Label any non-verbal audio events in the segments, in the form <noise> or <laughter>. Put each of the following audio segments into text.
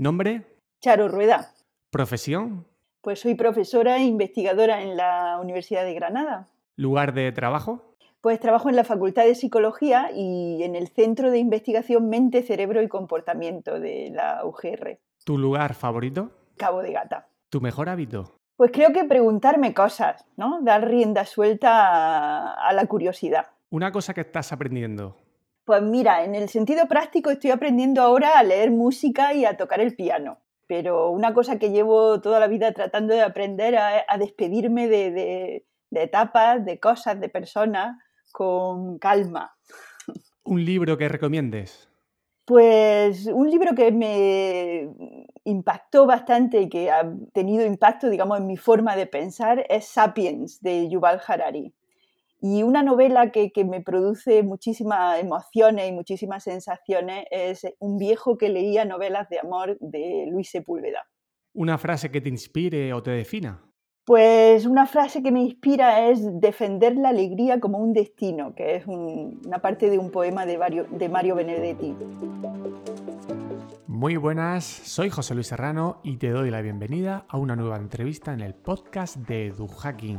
¿Nombre? Charo Rueda. ¿Profesión? Pues soy profesora e investigadora en la Universidad de Granada. ¿Lugar de trabajo? Pues trabajo en la Facultad de Psicología y en el Centro de Investigación Mente, Cerebro y Comportamiento de la UGR. ¿Tu lugar favorito? Cabo de Gata. ¿Tu mejor hábito? Pues creo que preguntarme cosas, ¿no? Dar rienda suelta a, a la curiosidad. Una cosa que estás aprendiendo. Pues mira, en el sentido práctico estoy aprendiendo ahora a leer música y a tocar el piano. Pero una cosa que llevo toda la vida tratando de aprender a, a despedirme de, de, de etapas, de cosas, de personas con calma. ¿Un libro que recomiendes? Pues un libro que me impactó bastante y que ha tenido impacto, digamos, en mi forma de pensar es Sapiens de Yuval Harari. Y una novela que, que, me produce muchísimas emociones y muchísimas sensaciones es Un viejo que leía novelas de amor de Luis Sepúlveda. ¿Una frase que te inspire o te defina? Pues una frase que me inspira es defender la alegría como un destino, que es un, una parte de un poema de Mario, de Mario Benedetti. Muy buenas, soy José Luis Serrano y te doy la bienvenida a una nueva entrevista en el podcast de EduHacking.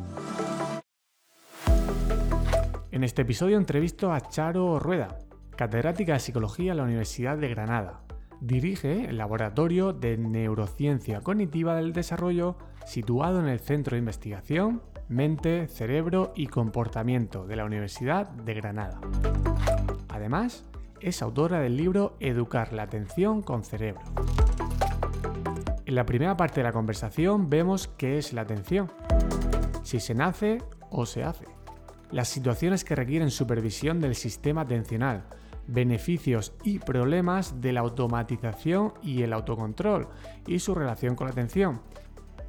En este episodio entrevisto a Charo Rueda, catedrática de Psicología en la Universidad de Granada. Dirige el Laboratorio de Neurociencia Cognitiva del Desarrollo situado en el Centro de Investigación Mente, Cerebro y Comportamiento de la Universidad de Granada. Además, es autora del libro Educar la atención con cerebro. En la primera parte de la conversación vemos qué es la atención, si se nace o se hace las situaciones que requieren supervisión del sistema atencional, beneficios y problemas de la automatización y el autocontrol y su relación con la atención.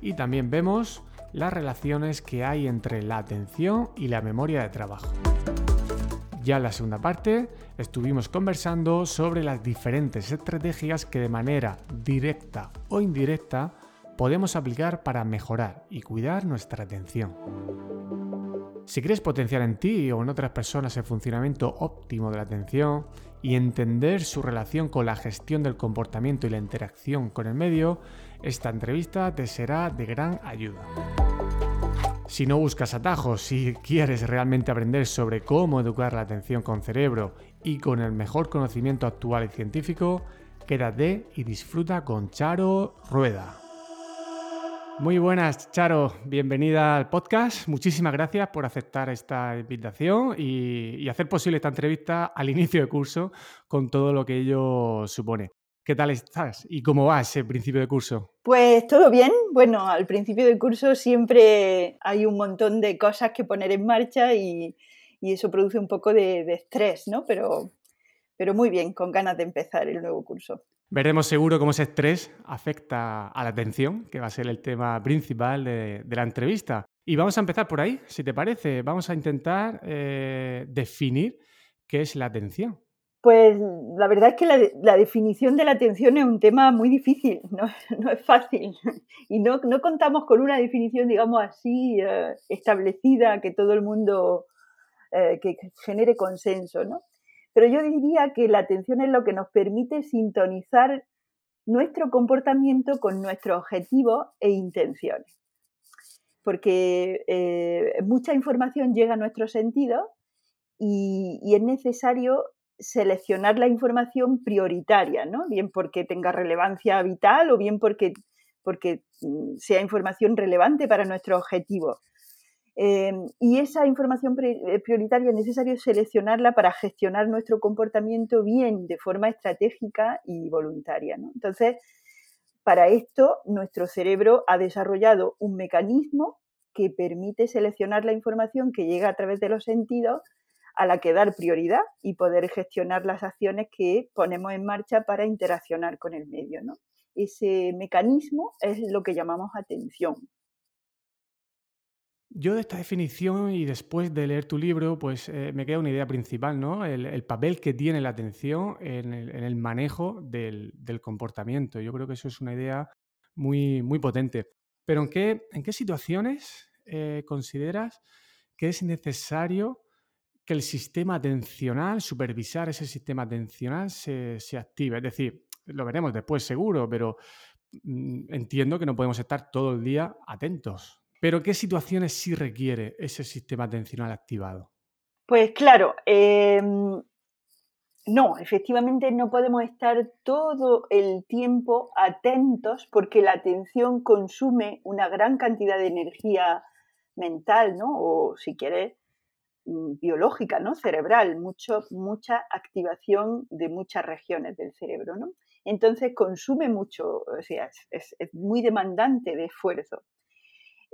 Y también vemos las relaciones que hay entre la atención y la memoria de trabajo. Ya en la segunda parte estuvimos conversando sobre las diferentes estrategias que de manera directa o indirecta podemos aplicar para mejorar y cuidar nuestra atención. Si quieres potenciar en ti o en otras personas el funcionamiento óptimo de la atención y entender su relación con la gestión del comportamiento y la interacción con el medio, esta entrevista te será de gran ayuda. Si no buscas atajos, si quieres realmente aprender sobre cómo educar la atención con cerebro y con el mejor conocimiento actual y científico, quédate y disfruta con Charo Rueda. Muy buenas, Charo. Bienvenida al podcast. Muchísimas gracias por aceptar esta invitación y, hacer posible esta entrevista al inicio de curso con todo lo que ello supone. ¿Qué tal estás y cómo va ese principio de curso? Pues todo bien. Bueno, al principio de curso siempre hay un montón de cosas que poner en marcha y, y eso produce un poco de, de estrés, ¿no? Pero, pero muy bien, con ganas de empezar el nuevo curso. Veremos seguro cómo ese estrés afecta a la atención, que va a ser el tema principal de, la entrevista. Y vamos a empezar por ahí, si te parece. Vamos a intentar eh, definir qué es la atención. Pues la verdad es que la, definición de la atención es un tema muy difícil, <laughs> no, es fácil. Y no, no, contamos con una definición, digamos así, eh, establecida, que todo el mundo, eh, que genere consenso, ¿no? Pero yo diría que la atención es lo que nos permite sintonizar nuestro comportamiento con nuestros objetivos e intenciones. Porque eh, mucha información llega a nuestros sentidos y, es necesario seleccionar la información prioritaria, ¿no? bien porque tenga relevancia vital o bien porque, porque mm, sea información relevante para nuestro objetivo. Eh, y esa información prioritaria es necesario seleccionarla para gestionar nuestro comportamiento bien, de forma estratégica y voluntaria. ¿no? Entonces, para esto, nuestro cerebro ha desarrollado un mecanismo que permite seleccionar la información que llega a través de los sentidos a la que dar prioridad y poder gestionar las acciones que ponemos en marcha para interaccionar con el medio. Ese mecanismo es lo que llamamos atención. Yo de esta definición y después de leer tu libro, pues eh, me queda una idea principal, ¿no? El, el, papel que tiene la atención en el, manejo del, comportamiento. Yo creo que eso es una idea muy, muy potente. Pero ¿en qué, situaciones eh, consideras que es necesario que el sistema atencional, supervisar ese sistema atencional, se, se active? Es decir, lo veremos después seguro, pero mm, entiendo que no podemos estar todo el día atentos. Pero ¿qué situaciones sí requiere ese sistema atencional activado? Pues claro, em, no, efectivamente no podemos estar todo el tiempo atentos porque la atención consume una gran cantidad de energía mental, ¿no? O si quieres, mm, biológica, ¿no? Cerebral, mucho, mucha activación de muchas regiones del cerebro, ¿no? Entonces consume mucho, o sea, es, muy demandante de esfuerzo.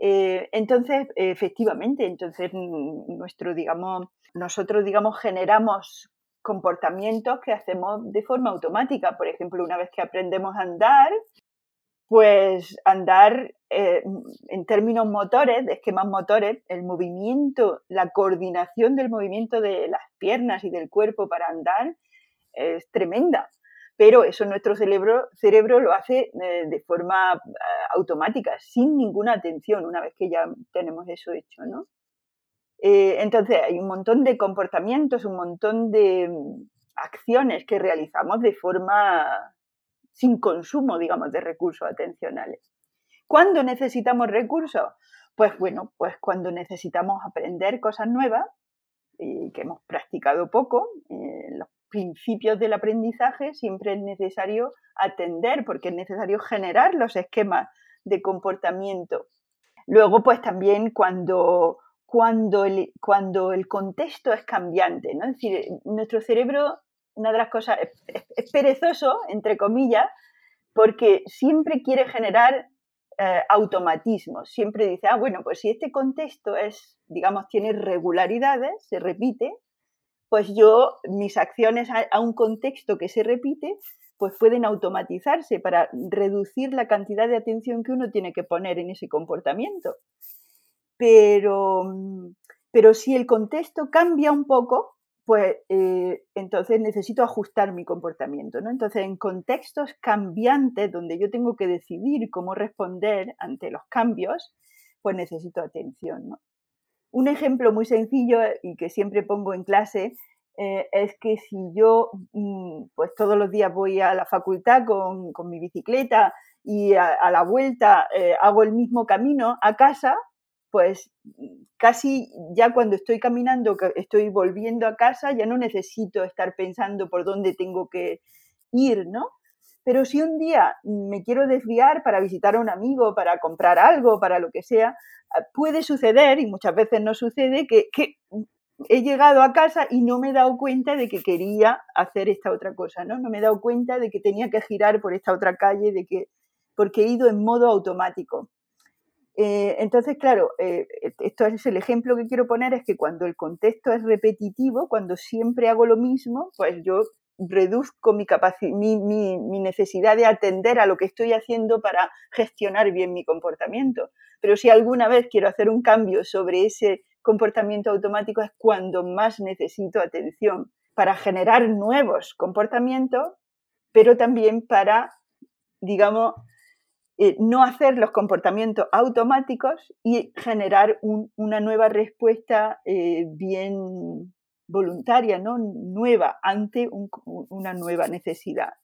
Eh, entonces, efectivamente, entonces mm, nuestro, digamos, nosotros, digamos, generamos comportamientos que hacemos de forma automática. Por ejemplo, una vez que aprendemos a andar, pues andar eh, en términos motores, de esquemas motores, el movimiento, la coordinación del movimiento de las piernas y del cuerpo para andar es tremenda. Pero eso nuestro cerebro, cerebro lo hace eh, de forma eh, automática, sin ninguna atención, una vez que ya tenemos eso hecho, ¿no? entonces hay un montón de comportamientos, un montón de mm, acciones que realizamos de forma sin consumo, digamos, de recursos atencionales. ¿Cuándo necesitamos recursos? Pues bueno, pues cuando necesitamos aprender cosas nuevas que hemos practicado poco, en los principios del aprendizaje siempre es necesario atender porque es necesario generar los esquemas de comportamiento. Luego, pues también cuando, cuando, el, cuando el contexto es cambiante, ¿no? Es decir, nuestro cerebro una de las cosas, es, perezoso, entre comillas, porque siempre quiere generar eh, automatismos. Siempre dice, ah, bueno, pues si este contexto es, digamos, tiene regularidades, se repite, pues yo, mis acciones a, un contexto que se repite, pues pueden automatizarse para reducir la cantidad de atención que uno tiene que poner en ese comportamiento. Pero, pero si el contexto cambia un poco, pues eh, entonces necesito ajustar mi comportamiento. ¿no? Entonces, en contextos cambiantes donde yo tengo que decidir cómo responder ante los cambios, pues necesito atención. ¿no? Un ejemplo muy sencillo y que siempre pongo en clase eh, es que si yo mm, pues todos los días voy a la facultad con, mi bicicleta y a, la vuelta eh, hago el mismo camino a casa, pues casi ya cuando estoy caminando, estoy volviendo a casa, ya no necesito estar pensando por dónde tengo que ir, ¿no? Pero si un día me quiero desviar para visitar a un amigo, para comprar algo, para lo que sea, ah, puede suceder, y muchas veces no sucede, que, he llegado a casa y no me he dado cuenta de que quería hacer esta otra cosa, ¿no? No me he dado cuenta de que tenía que girar por esta otra calle, de que, porque he ido en modo automático. Eh, entonces, claro, eh, esto es el ejemplo que quiero poner, es que cuando el contexto es repetitivo, cuando siempre hago lo mismo, pues yo reduzco mi, mi, necesidad de atender a lo que estoy haciendo para gestionar bien mi comportamiento. Pero si alguna vez quiero hacer un cambio sobre ese comportamiento automático es cuando más necesito atención para generar nuevos comportamientos, pero también para, digamos, eh, no hacer los comportamientos automáticos y generar una nueva respuesta eh, bien voluntaria, ¿no? nueva, ante una nueva necesidad.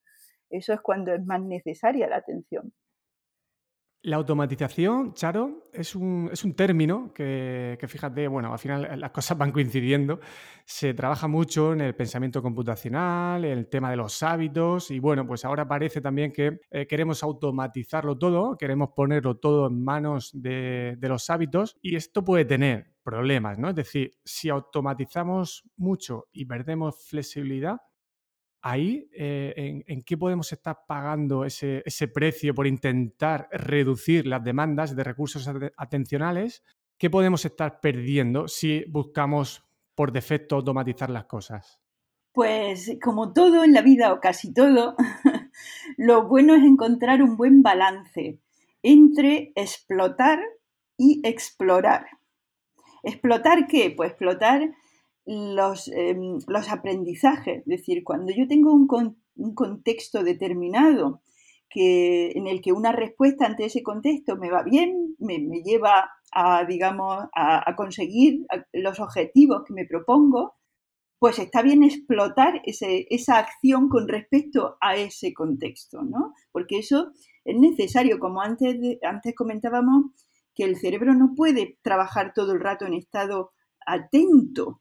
Eso es cuando es más necesaria la atención. La automatización, Charo, es un, término que, fíjate, bueno, al final las cosas van coincidiendo. Se trabaja mucho en el pensamiento computacional, en el tema de los hábitos y bueno, pues ahora parece también que eh, queremos automatizarlo todo, queremos ponerlo todo en manos de, de los hábitos y esto puede tener problemas, ¿no? Es decir, si automatizamos mucho y perdemos flexibilidad, ahí, eh, en, qué podemos estar pagando ese, precio por intentar reducir las demandas de recursos atencionales? ¿Qué podemos estar perdiendo si buscamos por defecto automatizar las cosas? Pues como todo en la vida o casi todo, <laughs> lo bueno es encontrar un buen balance entre explotar y explorar. ¿Explotar qué? Pues explotar los, em, los aprendizajes. Es decir, cuando yo tengo un, contexto determinado que, en el que una respuesta ante ese contexto me va bien, me, lleva a, digamos, a, conseguir los objetivos que me propongo, pues está bien explotar esa acción con respecto a ese contexto, ¿no? Porque eso es necesario, como antes, antes comentábamos, que el cerebro no puede trabajar todo el rato en estado atento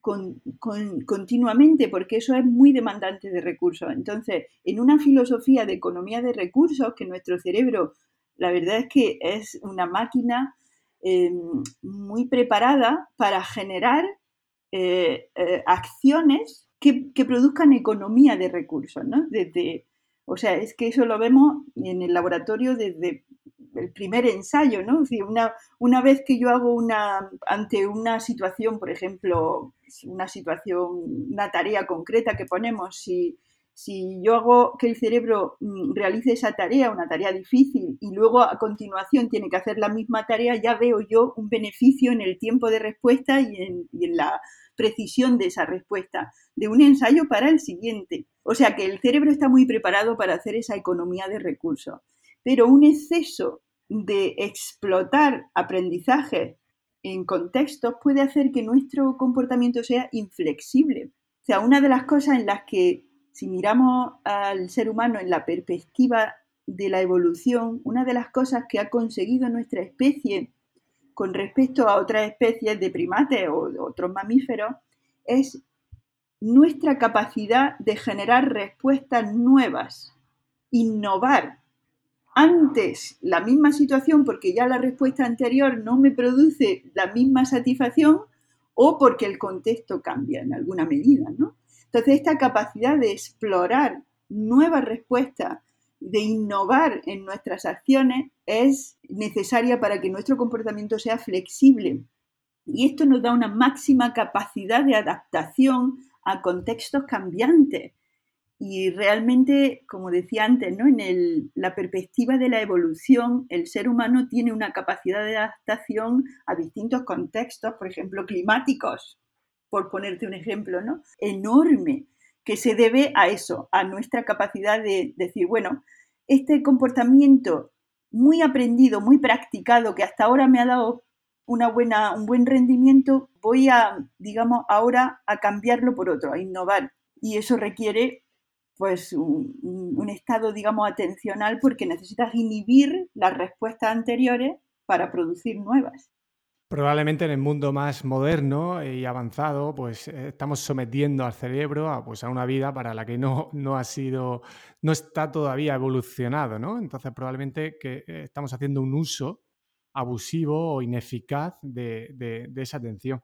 continuamente, porque eso es muy demandante de recursos. Entonces, en una filosofía de economía de recursos, que nuestro cerebro, la verdad es que es una máquina em, muy preparada para generar eh, eh, acciones que, que, produzcan economía de recursos, ¿no? Desde, o sea, es que eso lo vemos en el laboratorio desde el primer ensayo, ¿no? una, una vez que yo hago una, ante una situación, por ejemplo, una situación, una tarea concreta que ponemos, si, si yo hago que el cerebro mm, realice esa tarea, una tarea difícil, y luego a continuación tiene que hacer la misma tarea, ya veo yo un beneficio en el tiempo de respuesta y en, y en la precisión de esa respuesta, de un ensayo para el siguiente. O sea que el cerebro está muy preparado para hacer esa economía de recursos pero un exceso de explotar aprendizaje en contextos puede hacer que nuestro comportamiento sea inflexible. O sea, una de las cosas en las que, si miramos al ser humano en la perspectiva de la evolución, una de las cosas que ha conseguido nuestra especie con respecto a otras especies de primates o otros mamíferos es nuestra capacidad de generar respuestas nuevas, innovar antes la misma situación porque ya la respuesta anterior no me produce la misma satisfacción o porque el contexto cambia en alguna medida, ¿no? Entonces, esta capacidad de explorar nuevas respuestas, de innovar en nuestras acciones, es necesaria para que nuestro comportamiento sea flexible. Y esto nos da una máxima capacidad de adaptación a contextos cambiantes y realmente, como decía antes, ¿no? en la perspectiva de la evolución, el ser humano tiene una capacidad de adaptación a distintos contextos, por ejemplo, climáticos, por ponerte un ejemplo, ¿no? enorme, que se debe a eso, a nuestra capacidad de decir, bueno, este comportamiento muy aprendido, muy practicado, que hasta ahora me ha dado una buena, un buen rendimiento, voy a, digamos, ahora a cambiarlo por otro, a innovar. Y eso requiere pues un, estado, digamos, atencional porque necesitas inhibir las respuestas anteriores para producir nuevas. Probablemente en el mundo más moderno y avanzado, pues eh, estamos sometiendo al cerebro a, pues, a una vida para la que no, no ha sido, no está todavía evolucionado, ¿no? Entonces probablemente que eh, estamos haciendo un uso abusivo o ineficaz de, de esa atención.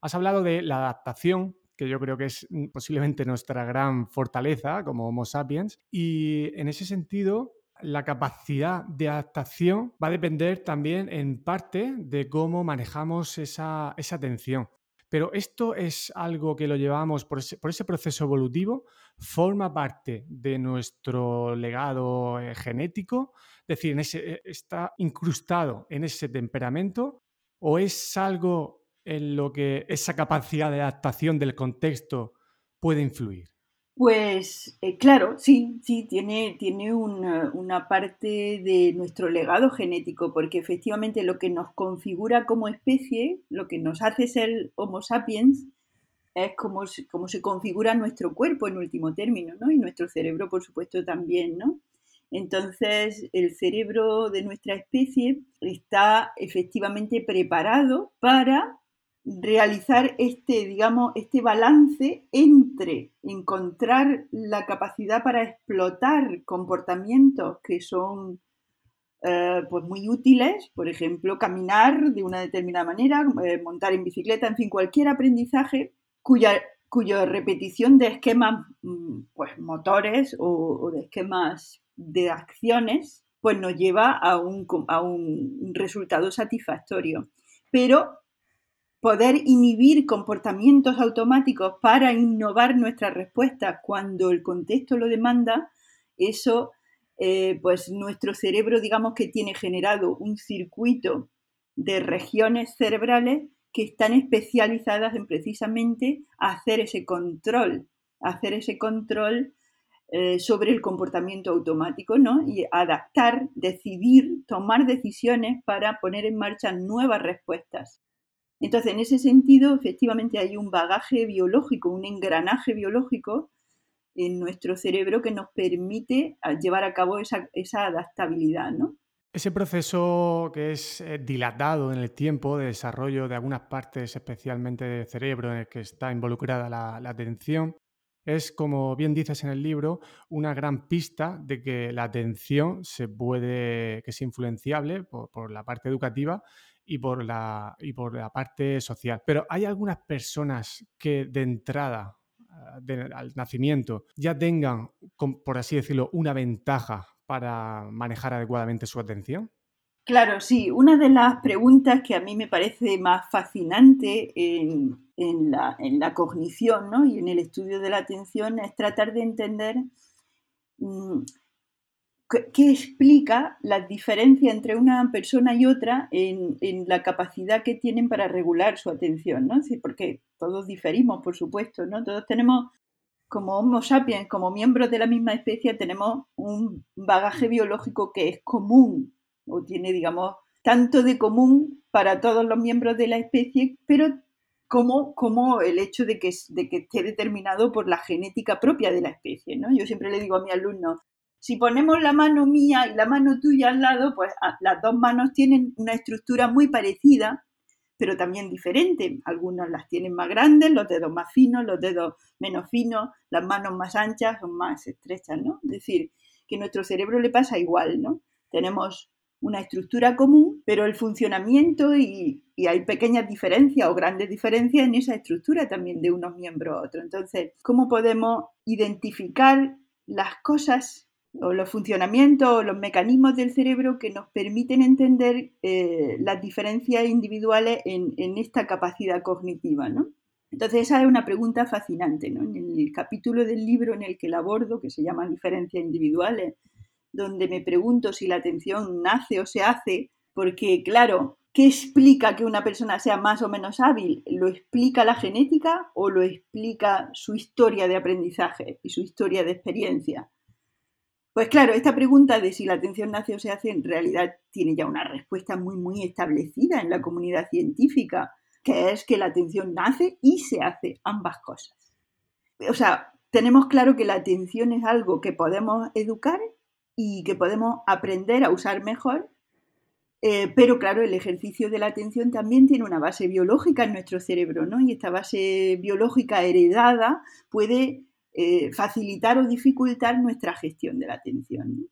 Has hablado de la adaptación que yo creo que es mm, posiblemente nuestra gran fortaleza como Homo sapiens. Y en ese sentido, la capacidad de adaptación va a depender también en parte de cómo manejamos esa, atención. Pero esto es algo que lo llevamos por ese, proceso evolutivo, forma parte de nuestro legado eh, genético, es decir, eh, está incrustado en ese temperamento, o es algo en lo que esa capacidad de adaptación del contexto puede influir? Pues eh, claro, sí, sí, tiene, tiene una, una, parte de nuestro legado genético, porque efectivamente lo que nos configura como especie, lo que nos hace ser Homo sapiens, es como, como se configura nuestro cuerpo en último término, ¿no? Y nuestro cerebro, por supuesto, también, ¿no? Entonces, el cerebro de nuestra especie está efectivamente preparado para realizar este, digamos, este balance entre encontrar la capacidad para explotar comportamientos que son eh, pues muy útiles, por ejemplo, caminar de una determinada manera, eh, montar en bicicleta, en fin, cualquier aprendizaje cuya, repetición de esquemas mm, pues, motores o, de esquemas de acciones pues nos lleva a un, a un resultado satisfactorio. Pero poder inhibir comportamientos automáticos para innovar nuestras respuestas cuando el contexto lo demanda, eso, eh, pues nuestro cerebro, digamos que tiene generado un circuito de regiones cerebrales que están especializadas en precisamente hacer ese control, hacer ese control eh, sobre el comportamiento automático, ¿no? Y adaptar, decidir, tomar decisiones para poner en marcha nuevas respuestas. Entonces, en ese sentido, efectivamente hay un bagaje biológico, un engranaje biológico en nuestro cerebro que nos permite llevar a cabo esa, adaptabilidad, ¿no? Ese proceso que es eh, dilatado en el tiempo de desarrollo de algunas partes, especialmente del cerebro, en el que está involucrada la, atención, es, como bien dices en el libro, una gran pista de que la atención se puede, que es influenciable por, la parte educativa y por, la, y por la parte social. Pero hay algunas personas que de entrada ah, al nacimiento ya tengan, por así decirlo, una ventaja para manejar adecuadamente su atención? Claro, sí. Una de las preguntas que a mí me parece más fascinante en, la, cognición y en el estudio de la atención es tratar de entender mm, qué, explica la diferencia entre una persona y otra en, la capacidad que tienen para regular su atención, ¿no? porque todos diferimos, por supuesto, ¿no? Todos tenemos como Homo sapiens, como miembros de la misma especie, tenemos un bagaje biológico que es común o tiene, digamos, tanto de común para todos los miembros de la especie, pero como, como el hecho de que, de que esté determinado por la genética propia de la especie. ¿no? Yo siempre le digo a mi alumno, si ponemos la mano mía y la mano tuya al lado, pues ah, las dos manos tienen una estructura muy parecida, pero también diferente. Algunos las tienen más grandes, los dedos más finos, los dedos menos finos, las manos más anchas o más estrechas, ¿no? Es decir, que a nuestro cerebro le pasa igual, ¿no? Tenemos una estructura común, pero el funcionamiento y, y, hay pequeñas diferencias o grandes diferencias en esa estructura también de unos miembros a otros. Entonces, ¿cómo podemos identificar las cosas o los funcionamientos o los mecanismos del cerebro que nos permiten entender eh, las diferencias individuales en, esta capacidad cognitiva, ¿no? Entonces esa es una pregunta fascinante, ¿no? En el capítulo del libro en el que la abordo, que se llama Diferencias individuales, donde me pregunto si la atención nace o se hace, porque claro, ¿qué explica que una persona sea más o menos hábil? ¿Lo explica la genética o lo explica su historia de aprendizaje y su historia de experiencia? Pues claro, esta pregunta de si la atención nace o se hace en realidad tiene ya una respuesta muy, muy establecida en la comunidad científica, que es que la atención nace y se hace ambas cosas. O sea, tenemos claro que la atención es algo que podemos educar y que podemos aprender a usar mejor, eh, pero claro, el ejercicio de la atención también tiene una base biológica en nuestro cerebro, ¿no? Y esta base biológica heredada puede eh, facilitar o dificultar nuestra gestión de la atención.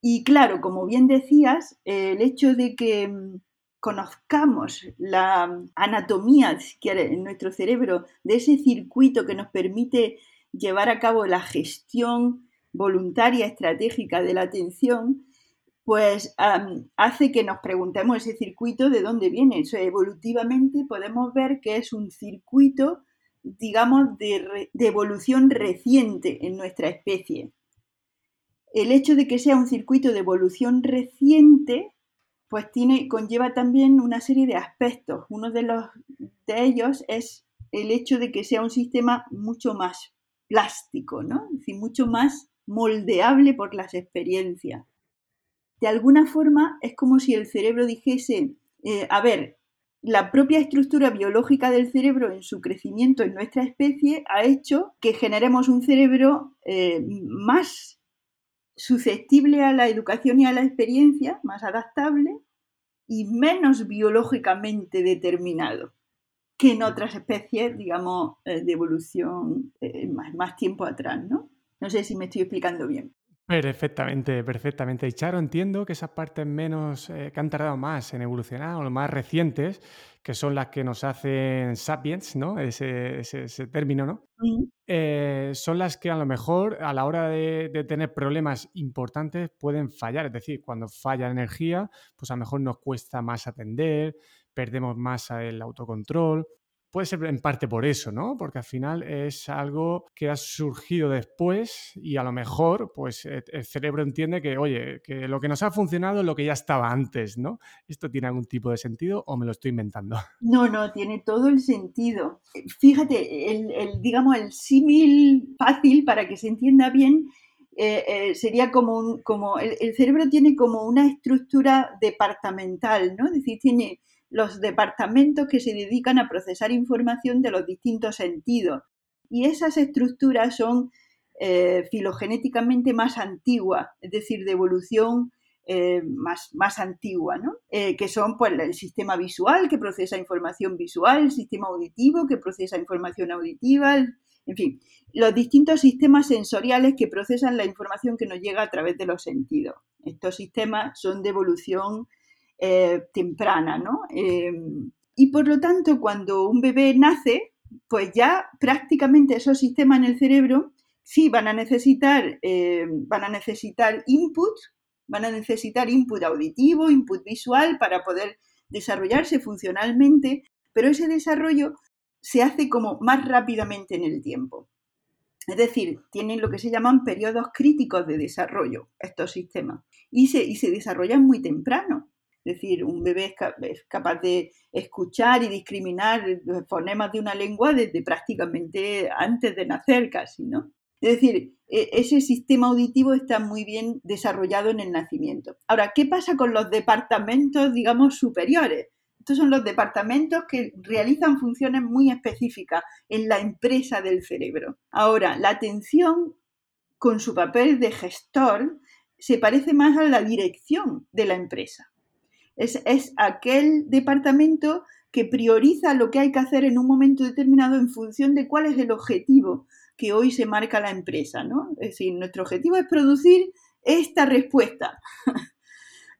Y claro, como bien decías, el hecho de que mm, conozcamos la anatomía en nuestro cerebro de ese circuito que nos permite llevar a cabo la gestión voluntaria estratégica de la atención, pues hace que nos preguntemos ese circuito de dónde viene. evolutivamente podemos ver que es un circuito digamos, de, evolución reciente en nuestra especie. El hecho de que sea un circuito de evolución reciente, pues tiene, conlleva también una serie de aspectos. Uno de, los, de ellos es el hecho de que sea un sistema mucho más plástico, ¿no? Es decir, mucho más moldeable por las experiencias. De alguna forma es como si el cerebro dijese, eh, a ver, la propia estructura biológica del cerebro en su crecimiento en nuestra especie ha hecho que generemos un cerebro eh, más susceptible a la educación y a la experiencia, más adaptable y menos biológicamente determinado que en otras especies, digamos, eh, de evolución eh, más, más, tiempo atrás, ¿no? No sé si me estoy explicando bien. Perfectamente, perfectamente. Y Charo, entiendo que esas partes menos eh, que han tardado más en evolucionar o más recientes, que son las que nos hacen sapiens, ¿no? Ese, término, ¿no? Eh, son las que a lo mejor a la hora de, de, tener problemas importantes pueden fallar. Es decir, cuando falla la energía, pues a lo mejor nos cuesta más atender, perdemos más el autocontrol Puede ser en parte por eso, ¿no? Porque al final es algo que ha surgido después y a lo mejor, pues e, el cerebro entiende que, oye, que lo que nos ha funcionado es lo que ya estaba antes, ¿no? ¿Esto tiene algún tipo de sentido o me lo estoy inventando? <laughs> No, no, tiene todo el sentido. Fíjate, el, digamos, el símil fácil para que se entienda bien eh, eh, sería como, un, como el, el, cerebro tiene como una estructura departamental, ¿no? Es decir, tiene los departamentos que se dedican a procesar información de los distintos sentidos. Y esas estructuras son eh, filogenéticamente más antiguas, es decir, de evolución eh, más, más, antigua, ¿no? Eh, que son pues, el sistema visual que procesa información visual, el sistema auditivo que procesa información auditiva, en fin, los distintos sistemas sensoriales que procesan la información que nos llega a través de los sentidos. Estos sistemas son de evolución eh, temprana, ¿no? y por lo tanto, cuando un bebé nace, pues ya prácticamente esos sistemas en el cerebro sí van a necesitar, van a necesitar input van a necesitar input auditivo, input visual para poder desarrollarse funcionalmente, pero ese desarrollo se hace como más rápidamente en el tiempo. Es decir, tienen lo que se llaman periodos críticos de desarrollo estos sistemas y se, y se desarrollan muy temprano. Es decir, un bebé es, capaz de escuchar y discriminar los fonemas de una lengua desde prácticamente antes de nacer casi, ¿no? Es decir, e, ese sistema auditivo está muy bien desarrollado en el nacimiento. Ahora, ¿qué pasa con los departamentos, digamos, superiores? Estos son los departamentos que realizan funciones muy específicas en la empresa del cerebro. Ahora, la atención, con su papel de gestor, se parece más a la dirección de la empresa. Es, es aquel departamento que prioriza lo que hay que hacer en un momento determinado en función de cuál es el objetivo que hoy se marca la empresa, ¿no? Es decir, nuestro objetivo es producir esta respuesta <laughs>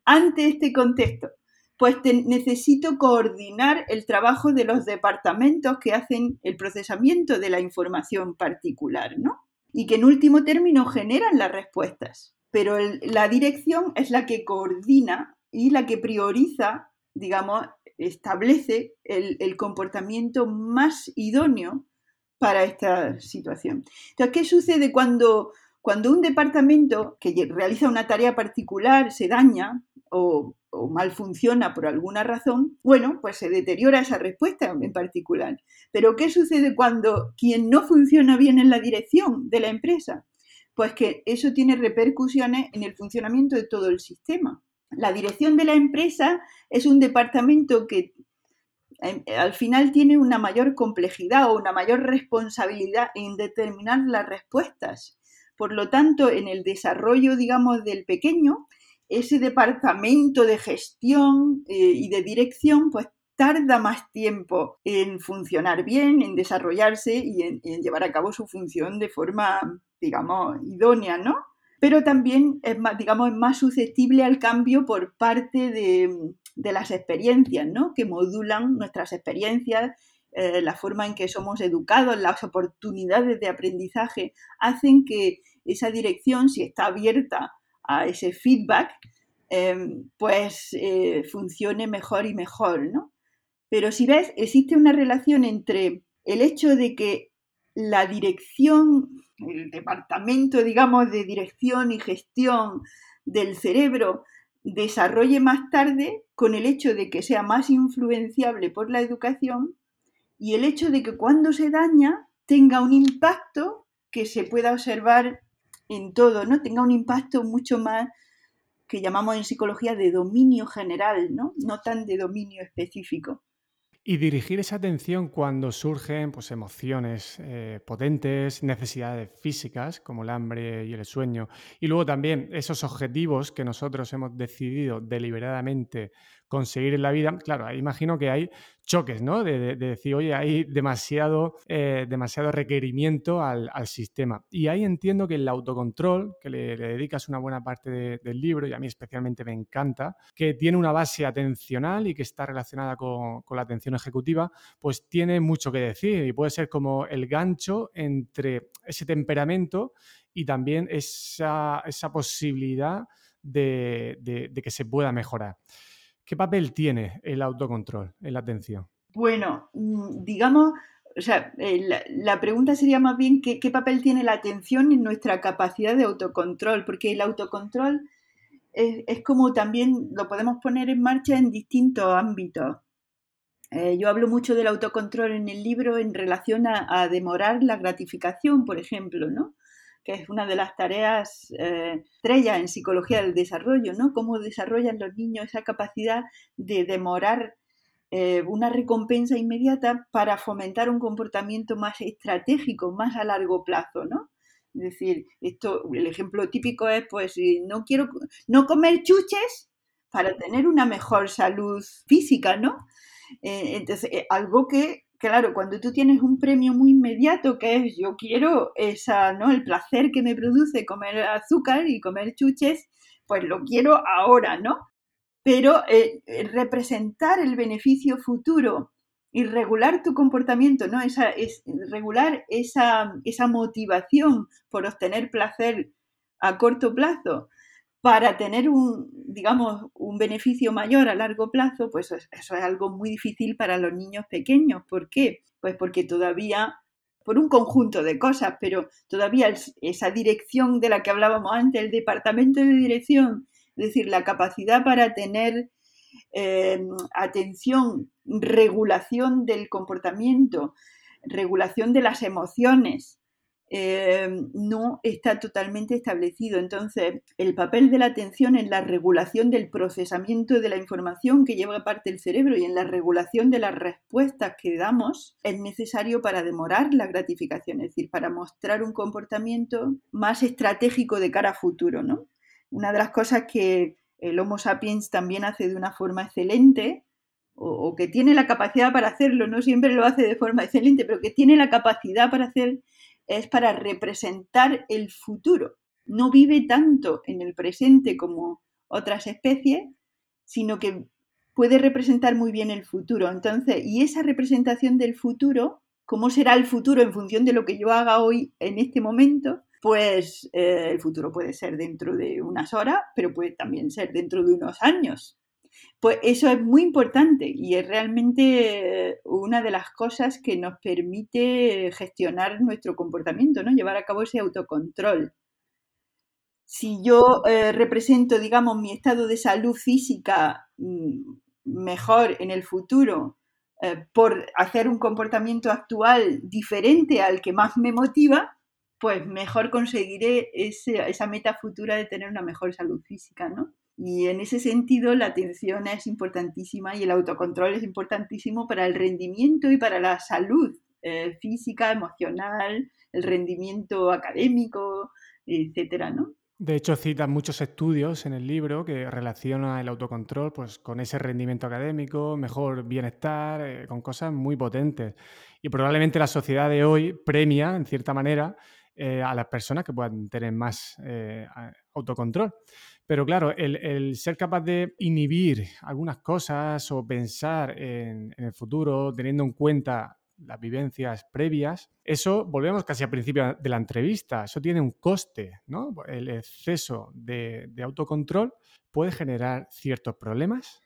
ante este contexto. Pues necesito coordinar el trabajo de los departamentos que hacen el procesamiento de la información particular, ¿no? Y que en último término generan las respuestas. Pero la dirección es la que coordina y la que prioriza, digamos, establece el comportamiento más idóneo para esta situación. Entonces, ¿qué sucede cuando, cuando un departamento que realiza una tarea particular se daña o, o mal funciona por alguna razón? Bueno, pues se deteriora esa respuesta en particular. Pero ¿qué sucede cuando quien no funciona bien en la dirección de la empresa? Pues que eso tiene repercusiones en el funcionamiento de todo el sistema. La dirección de la empresa es un departamento que al final tiene una mayor complejidad o una mayor responsabilidad en determinar las respuestas. Por lo tanto, en el desarrollo, digamos, del pequeño, ese departamento de gestión eh, y de dirección, pues tarda más tiempo en funcionar bien, en desarrollarse y en, llevar a cabo su función de forma, digamos, idónea, ¿no? Pero también es más, digamos, es más susceptible al cambio por parte de, de las experiencias, ¿no? Que modulan nuestras experiencias, eh, la forma en que somos educados, las oportunidades de aprendizaje, hacen que esa dirección, si está abierta a ese feedback, em, pues eh, funcione mejor y mejor, ¿no? Pero si ves, existe una relación entre el hecho de que la dirección, el departamento, digamos, de dirección y gestión del cerebro desarrolle más tarde con el hecho de que sea más influenciable por la educación y el hecho de que cuando se daña tenga un impacto que se pueda observar en todo, ¿no? Tenga un impacto mucho más que llamamos en psicología de dominio general, ¿no? No tan de dominio específico. Y dirigir esa atención cuando surgen pues, emociones eh, potentes, necesidades físicas como el hambre y el sueño, y luego también esos objetivos que nosotros hemos decidido deliberadamente conseguir en la vida, claro, imagino que hay choques, ¿no? De, decir, oye, hay demasiado, eh, demasiado requerimiento al, sistema. Y ahí entiendo que el autocontrol, que le, dedicas una buena parte del libro, y a mí especialmente me encanta, que tiene una base atencional y que está relacionada con, la atención ejecutiva, pues tiene mucho que decir y puede ser como el gancho entre ese temperamento y también esa, posibilidad de que se pueda mejorar. ¿Qué papel tiene el autocontrol en la atención? Bueno, mm, digamos, o sea, eh, la, pregunta sería más bien ¿qué, papel tiene la atención en nuestra capacidad de autocontrol, porque el autocontrol es, como también lo podemos poner en marcha en distintos ámbitos. Eh, yo hablo mucho del autocontrol en el libro en relación a, a, demorar la gratificación, por ejemplo, ¿no? Que es una de las tareas eh, estrellas en psicología del desarrollo, ¿no? Cómo desarrollan los niños esa capacidad de demorar eh, una recompensa inmediata para fomentar un comportamiento más estratégico, más a largo plazo, ¿no? Es decir, esto, el ejemplo típico es, pues, no quiero no comer chuches para tener una mejor salud física, ¿no? Eh, entonces, eh, algo que, claro, cuando tú tienes un premio muy inmediato, que es yo quiero esa, ¿no? El placer que me produce comer azúcar y comer chuches, pues lo quiero ahora, ¿no? Pero eh, representar el beneficio futuro y regular tu comportamiento, ¿no? Esa, es, regular esa, esa motivación por obtener placer a corto plazo para tener un, digamos, un beneficio mayor a largo plazo, pues eso es algo muy difícil para los niños pequeños. ¿Por qué? Pues porque todavía, por un conjunto de cosas, pero todavía esa dirección de la que hablábamos antes, el departamento de dirección, es decir, la capacidad para tener eh, atención, regulación del comportamiento, regulación de las emociones, eh, no está totalmente establecido. Entonces, el papel de la atención en la regulación del procesamiento de la información que lleva parte del cerebro y en la regulación de las respuestas que damos es necesario para demorar la gratificación, es decir, para mostrar un comportamiento más estratégico de cara a futuro. ¿no? Una de las cosas que el Homo sapiens también hace de una forma excelente o, que tiene la capacidad para hacerlo, no siempre lo hace de forma excelente, pero que tiene la capacidad para hacer es para representar el futuro. No vive tanto en el presente como otras especies, sino que puede representar muy bien el futuro. Entonces, y esa representación del futuro, cómo será el futuro en función de lo que yo haga hoy en este momento, pues eh, el futuro puede ser dentro de unas horas, pero puede también ser dentro de unos años. Pues eso es muy importante y es realmente una de las cosas que nos permite gestionar nuestro comportamiento, ¿no? Llevar a cabo ese autocontrol. Si yo eh, represento, digamos, mi estado de salud física mm, mejor en el futuro eh, por hacer un comportamiento actual diferente al que más me motiva, pues mejor conseguiré esa meta futura de tener una mejor salud física, ¿no? Y en ese sentido la atención es importantísima y el autocontrol es importantísimo para el rendimiento y para la salud eh, física, emocional, el rendimiento académico, etcétera, ¿no? De hecho, cita muchos estudios en el libro que relaciona el autocontrol pues, con ese rendimiento académico, mejor bienestar, eh, con cosas muy potentes. Y probablemente la sociedad de hoy premia, en cierta manera, eh, a las personas que puedan tener más autocontrol. Pero claro, el, ser capaz de inhibir algunas cosas o pensar en, el futuro teniendo en cuenta las vivencias previas, eso, volvemos casi al principio de la entrevista, eso tiene un coste, ¿no? El exceso de autocontrol puede generar ciertos problemas.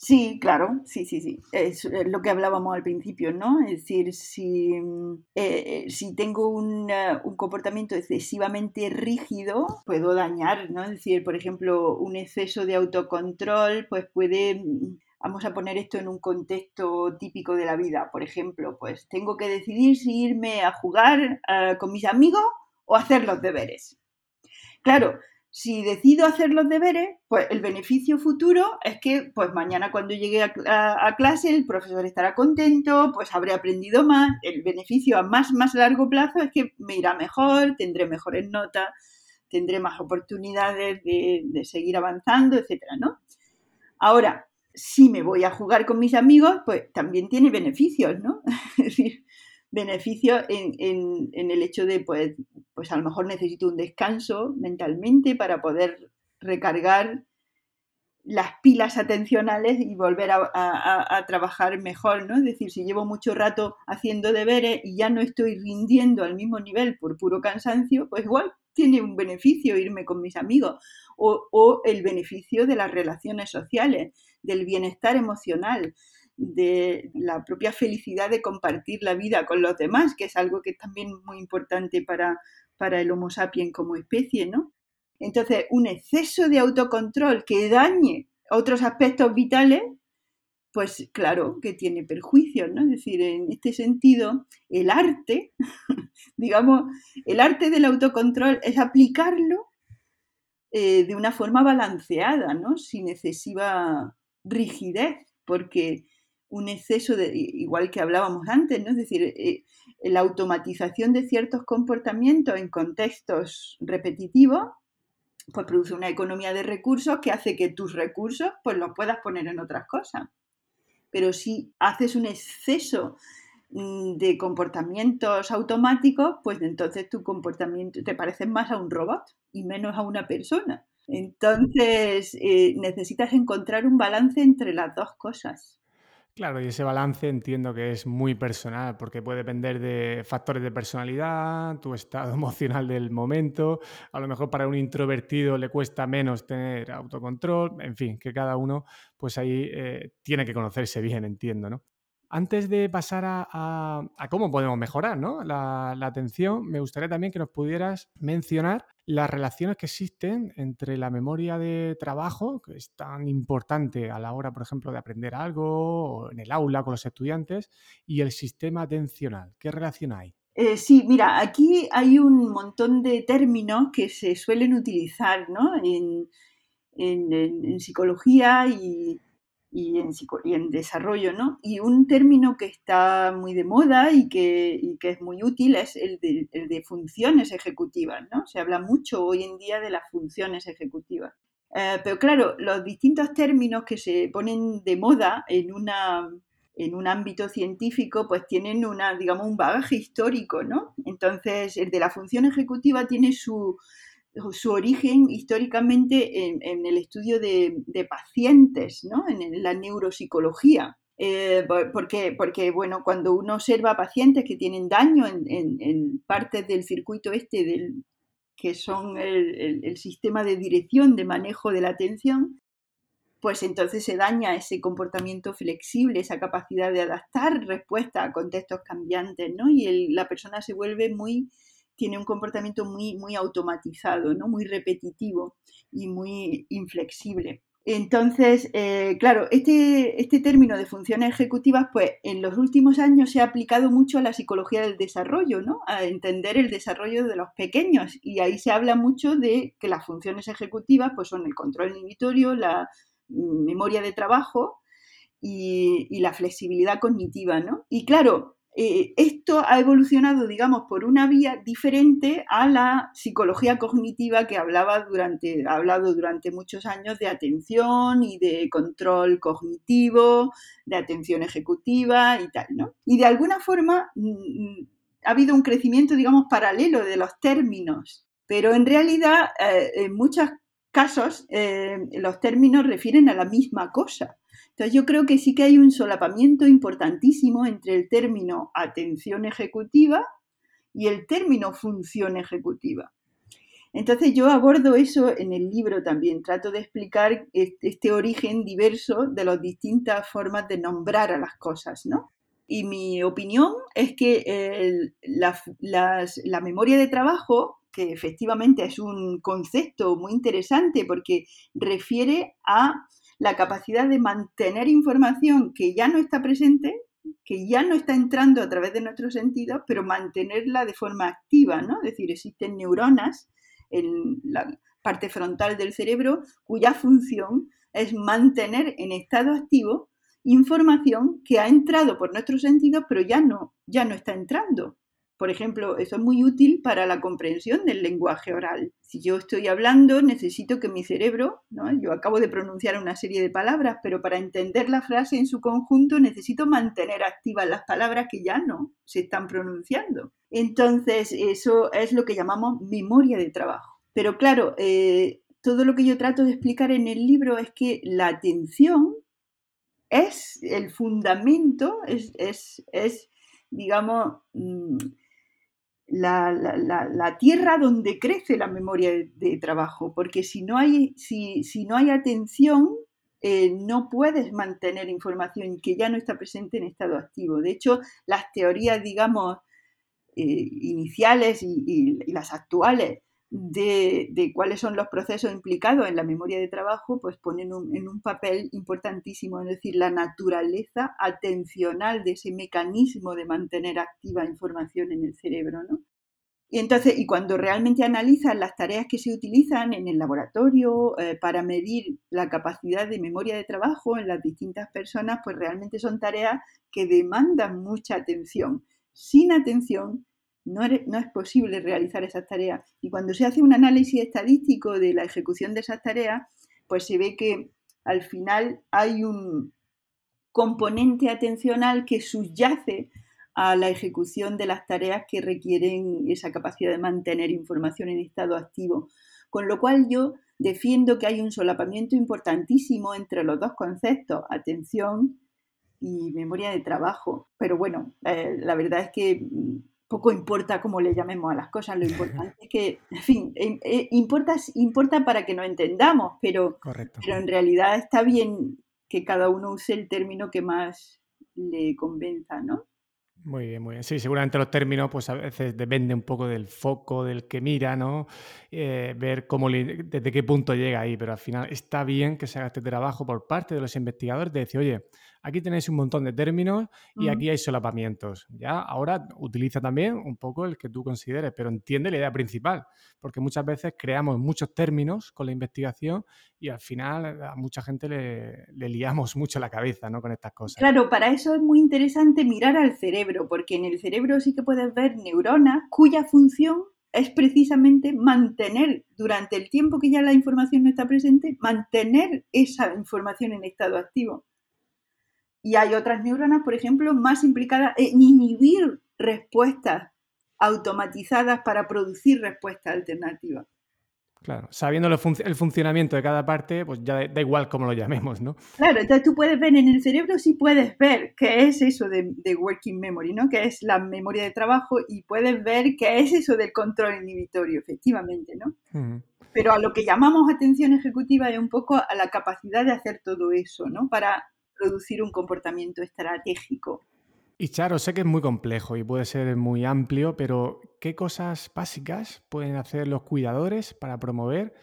Sí, claro, sí, sí, sí. Es lo que hablábamos al principio, ¿no? Es decir, si, mm, eh, si tengo un, un, comportamiento excesivamente rígido, puedo dañar, ¿no? Es decir, por ejemplo, un exceso de autocontrol, pues puede, mm, vamos a poner esto en un contexto típico de la vida, por ejemplo, pues tengo que decidir si irme a jugar eh, con mis amigos o hacer los deberes. Claro, si decido hacer los deberes, pues el beneficio futuro es que pues mañana cuando llegue a, clase el profesor estará contento, pues habré aprendido más. El beneficio a más, más largo plazo es que me irá mejor, tendré mejores notas, tendré más oportunidades de, seguir avanzando, etcétera, ¿no? Ahora, si me voy a jugar con mis amigos, pues también tiene beneficios, ¿no? <laughs> es decir, beneficios en, el hecho de, pues, pues a lo mejor necesito un descanso mentalmente para poder recargar las pilas atencionales y volver a, trabajar mejor, ¿no? Es decir, si llevo mucho rato haciendo deberes y ya no estoy rindiendo al mismo nivel por puro cansancio, pues igual tiene un beneficio irme con mis amigos o, o el beneficio de las relaciones sociales, del bienestar emocional de la propia felicidad de compartir la vida con los demás, que es algo que es también muy importante para, para el Homo sapiens como especie, ¿no? Entonces, un exceso de autocontrol que dañe otros aspectos vitales, pues claro que tiene perjuicios, ¿no? Es decir, en este sentido, el arte, <laughs> digamos, el arte del autocontrol es aplicarlo eh, de una forma balanceada, ¿no? Sin excesiva rigidez, porque un exceso de, igual que hablábamos antes, ¿no? Es decir, eh, la automatización de ciertos comportamientos en contextos repetitivos, pues produce una economía de recursos que hace que tus recursos pues los puedas poner en otras cosas. Pero si haces un exceso mm, de comportamientos automáticos, pues entonces tu comportamiento te parece más a un robot y menos a una persona. Entonces eh, necesitas encontrar un balance entre las dos cosas. Claro, y ese balance entiendo que es muy personal, porque puede depender de factores de personalidad, tu estado <laughs> emocional del momento, a lo mejor para un introvertido le cuesta menos tener autocontrol, en fin, que cada uno pues ahí eh, tiene que conocerse bien, entiendo, ¿no? Antes de pasar a, cómo podemos mejorar la, atención, me gustaría también que nos pudieras mencionar las relaciones que existen entre la memoria de trabajo, que es tan importante a la hora, por ejemplo, de aprender algo o en el aula con los estudiantes, y el sistema atencional. ¿Qué relación hay? Eh, sí, mira, aquí hay un montón de términos que se suelen utilizar en, en psicología y, y en, y en desarrollo, ¿no? Y un término que está muy de moda y que, y que es muy útil es el de, el de, funciones ejecutivas, ¿no? Se habla mucho hoy en día de las funciones ejecutivas. Eh, pero claro, los distintos términos que se ponen de moda en, una, en un ámbito científico, pues tienen una, digamos, un bagaje histórico, ¿no? Entonces, el de la función ejecutiva tiene su, su origen históricamente en, el estudio de, pacientes, ¿no? en, la neuropsicología. Eh, porque, porque, bueno, cuando uno observa pacientes que tienen daño en, partes del circuito este, del, que son el, sistema de dirección, de manejo de la atención, pues entonces se daña ese comportamiento flexible, esa capacidad de adaptar respuesta a contextos cambiantes, ¿no? Y la persona se vuelve muy tiene un comportamiento muy, muy automatizado, ¿no? muy repetitivo y muy inflexible. Entonces, eh, claro, este, este término de funciones ejecutivas, pues en los últimos años se ha aplicado mucho a la psicología del desarrollo, ¿no? A entender el desarrollo de los pequeños. Y ahí se habla mucho de que las funciones ejecutivas, pues son el control inhibitorio, la memoria de trabajo y, y la flexibilidad cognitiva, ¿no? Y claro, eh, esto ha evolucionado, digamos, por una vía diferente a la psicología cognitiva que hablaba durante, ha hablado durante muchos años de atención y de control cognitivo, de atención ejecutiva y tal, ¿no? Y de alguna forma mm, mm, ha habido un crecimiento, digamos, paralelo de los términos, pero en realidad, eh, en muchos casos, eh, los términos refieren a la misma cosa. Entonces yo creo que sí que hay un solapamiento importantísimo entre el término atención ejecutiva y el término función ejecutiva. Entonces yo abordo eso en el libro también, trato de explicar este origen diverso de las distintas formas de nombrar a las cosas, ¿no? Y mi opinión es que la memoria de trabajo, que efectivamente es un concepto muy interesante porque refiere a la capacidad de mantener información que ya no está presente, que ya no está entrando a través de nuestros sentidos, pero mantenerla de forma activa, ¿no? Es decir, existen neuronas en la parte frontal del cerebro cuya función es mantener en estado activo información que ha entrado por nuestros sentidos, pero ya no, ya no está entrando. Por ejemplo, eso es muy útil para la comprensión del lenguaje oral. Si yo estoy hablando, necesito que mi cerebro, ¿no? yo acabo de pronunciar una serie de palabras, pero para entender la frase en su conjunto necesito mantener activas las palabras que ya no se están pronunciando. Entonces, eso es lo que llamamos memoria de trabajo. Pero claro, eh, todo lo que yo trato de explicar en el libro es que la atención es el fundamento, es, es digamos, mm, la, tierra donde crece la memoria de, trabajo, porque si no hay, si, no hay atención, eh, no puedes mantener información que ya no está presente en estado activo. De hecho, las teorías, digamos, eh, iniciales y, las actuales de, cuáles son los procesos implicados en la memoria de trabajo, pues ponen en un papel importantísimo, es decir, la naturaleza atencional de ese mecanismo de mantener activa información en el cerebro. ¿no? Y entonces, y cuando realmente analizan las tareas que se utilizan en el laboratorio eh, para medir la capacidad de memoria de trabajo en las distintas personas, pues realmente son tareas que demandan mucha atención. Sin atención no, es posible realizar esas tareas. Y cuando se hace un análisis estadístico de la ejecución de esas tareas, pues se ve que al final hay un componente atencional que subyace a la ejecución de las tareas que requieren esa capacidad de mantener información en estado activo. Con lo cual yo defiendo que hay un solapamiento importantísimo entre los dos conceptos, atención y memoria de trabajo. Pero bueno, eh, la verdad es que poco importa cómo le llamemos a las cosas, lo importante es que, en fin, eh, eh, importa, importa para que nos entendamos, pero, pero en realidad está bien que cada uno use el término que más le convenza, ¿no? Muy bien, muy bien. Sí, seguramente los términos, pues a veces depende un poco del foco del que mira, ¿no? Eh, ver cómo desde qué punto llega ahí, pero al final está bien que se haga este trabajo por parte de los investigadores de decir, oye, aquí tenéis un montón de términos y aquí hay solapamientos. Ya, ahora utiliza también un poco el que tú consideres, pero entiende la idea principal, porque muchas veces creamos muchos términos con la investigación y al final a mucha gente le, le liamos mucho la cabeza ¿no? con estas cosas. Claro, para eso es muy interesante mirar al cerebro, porque en el cerebro sí que puedes ver neuronas cuya función es precisamente mantener durante el tiempo que ya la información no está presente, mantener esa información en estado activo. Y hay otras neuronas, por ejemplo, más implicadas en inhibir respuestas automatizadas para producir respuestas alternativas. Claro, sabiendo el funcionamiento de cada parte, pues ya da igual cómo lo llamemos, ¿no? Claro, entonces tú puedes ver en el cerebro, sí puedes ver qué es eso de, working memory, ¿no? Que es la memoria de trabajo y puedes ver qué es eso del control inhibitorio, efectivamente, ¿no? Pero a lo que llamamos atención ejecutiva es un poco a la capacidad de hacer todo eso, ¿no? Para producir un comportamiento estratégico. Y Charo, sé que es muy complejo y puede ser muy amplio, pero ¿qué cosas básicas pueden hacer los cuidadores para promover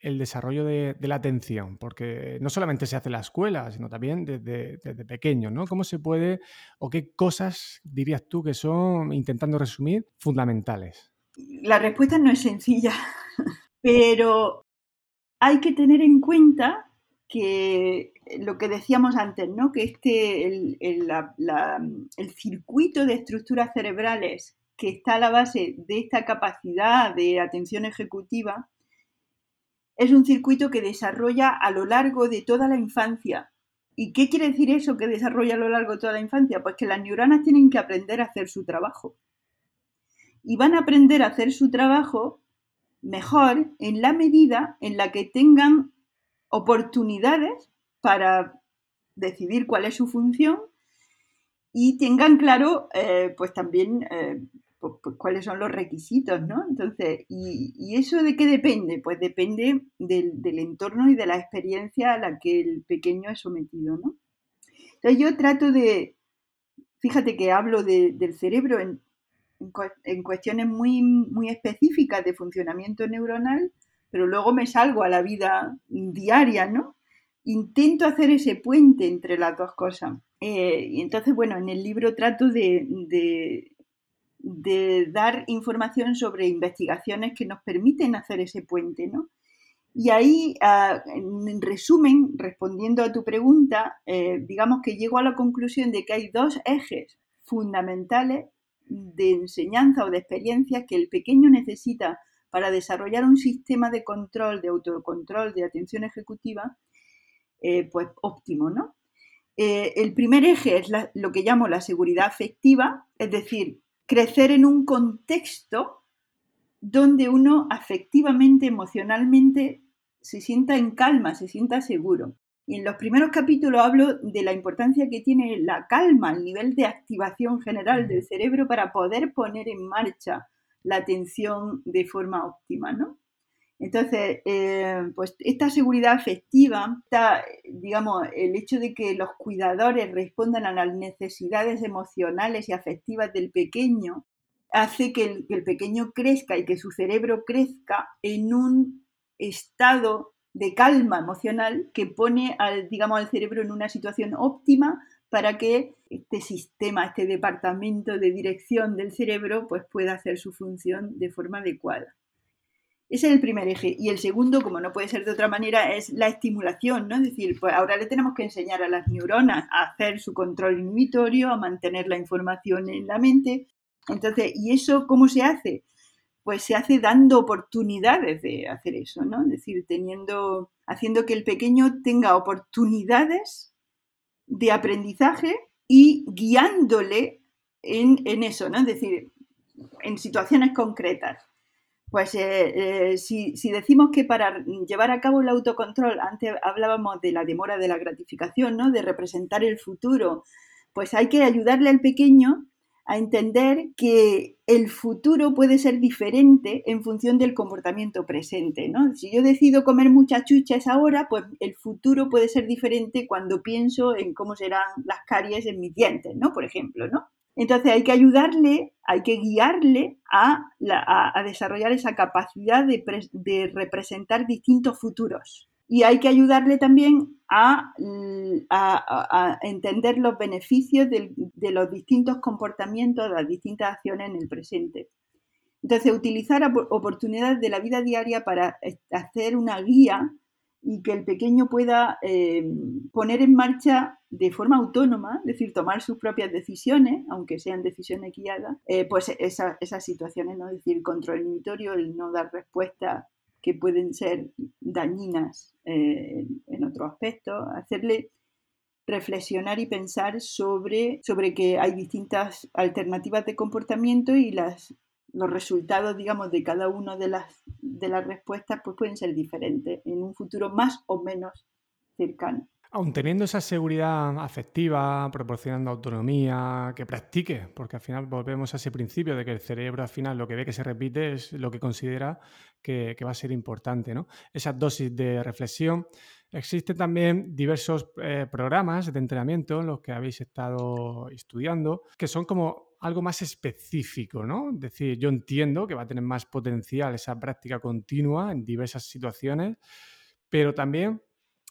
el desarrollo de, la atención? Porque no solamente se hace en la escuela, sino también desde, desde pequeño, ¿no? ¿Cómo se puede o qué cosas dirías tú que son, intentando resumir, fundamentales? La respuesta no es sencilla, <laughs> pero hay que tener en cuenta que lo que decíamos antes, ¿no? que este, el, el, circuito de estructuras cerebrales que está a la base de esta capacidad de atención ejecutiva es un circuito que desarrolla a lo largo de toda la infancia. ¿Y qué quiere decir eso que desarrolla a lo largo de toda la infancia? Pues que las neuronas tienen que aprender a hacer su trabajo. Y van a aprender a hacer su trabajo mejor en la medida en la que tengan oportunidades para decidir cuál es su función y tengan claro, eh, pues también, eh, pues, pues, cuáles son los requisitos, ¿no? Entonces, y, eso de qué depende? Pues depende del, entorno y de la experiencia a la que el pequeño es sometido, ¿no? Entonces yo trato de, fíjate que hablo del cerebro en, en, cuestiones muy, muy específicas de funcionamiento neuronal, pero luego me salgo a la vida diaria, ¿no? Intento hacer ese puente entre las dos cosas. Eh, y entonces, bueno, en el libro trato de, de, dar información sobre investigaciones que nos permiten hacer ese puente, ¿no? Y ahí, ah, en resumen, respondiendo a tu pregunta, eh, digamos que llego a la conclusión de que hay dos ejes fundamentales de enseñanza o de experiencia que el pequeño necesita para desarrollar un sistema de control, de autocontrol, de atención ejecutiva, eh, pues óptimo, ¿no? Eh, el primer eje es lo que llamo la seguridad afectiva, es decir, crecer en un contexto donde uno afectivamente, emocionalmente, se sienta en calma, se sienta seguro. Y en los primeros capítulos hablo de la importancia que tiene la calma, el nivel de activación general del cerebro para poder poner en marcha la atención de forma óptima, ¿no? Entonces, eh, pues esta seguridad afectiva, digamos, el hecho de que los cuidadores respondan a las necesidades emocionales y afectivas del pequeño, hace que el, pequeño crezca y que su cerebro crezca en un estado de calma emocional que pone al, digamos, al cerebro en una situación óptima para que este sistema, este departamento de dirección del cerebro, pues pueda hacer su función de forma adecuada. Ese es el primer eje. Y el segundo, como no puede ser de otra manera, es la estimulación, ¿no? Es decir, pues ahora le tenemos que enseñar a las neuronas a hacer su control inhibitorio, a mantener la información en la mente. Entonces, ¿y eso cómo se hace? Pues se hace dando oportunidades de hacer eso, ¿no? Es decir, teniendo, haciendo que el pequeño tenga oportunidades de aprendizaje y guiándole en, en eso, ¿no? Es decir, en situaciones concretas pues eh, eh, si, decimos que para llevar a cabo el autocontrol, antes hablábamos de la demora de la gratificación, ¿no? de representar el futuro, pues hay que ayudarle al pequeño a entender que el futuro puede ser diferente en función del comportamiento presente, ¿no? Si yo decido comer muchas chuchas ahora, pues el futuro puede ser diferente cuando pienso en cómo serán las caries en mis dientes, ¿no? Por ejemplo, ¿no? Entonces hay que ayudarle, hay que guiarle a, desarrollar esa capacidad de, representar distintos futuros. Y hay que ayudarle también a, entender los beneficios de, los distintos comportamientos, las distintas acciones en el presente. Entonces, utilizar oportunidades de la vida diaria para hacer una guía y que el pequeño pueda eh, poner en marcha de forma autónoma, es decir, tomar sus propias decisiones, aunque sean decisiones guiadas, eh, pues esas situaciones, ¿no? Es decir, control inhibitorio, el no dar respuestas que pueden ser dañinas eh, en otro aspecto, hacerle reflexionar y pensar sobre, sobre que hay distintas alternativas de comportamiento y las los resultados, digamos, de cada una de las, de las respuestas pues pueden ser diferentes en un futuro más o menos cercano. Aun teniendo esa seguridad afectiva, proporcionando autonomía, que practique, porque al final volvemos a ese principio de que el cerebro al final lo que ve que se repite es lo que considera que, va a ser importante. ¿no? Esas dosis de reflexión. Existen también diversos eh, programas de entrenamiento en los que habéis estado estudiando, que son como algo más específico, ¿no? Es decir, yo entiendo que va a tener más potencial esa práctica continua en diversas situaciones, pero también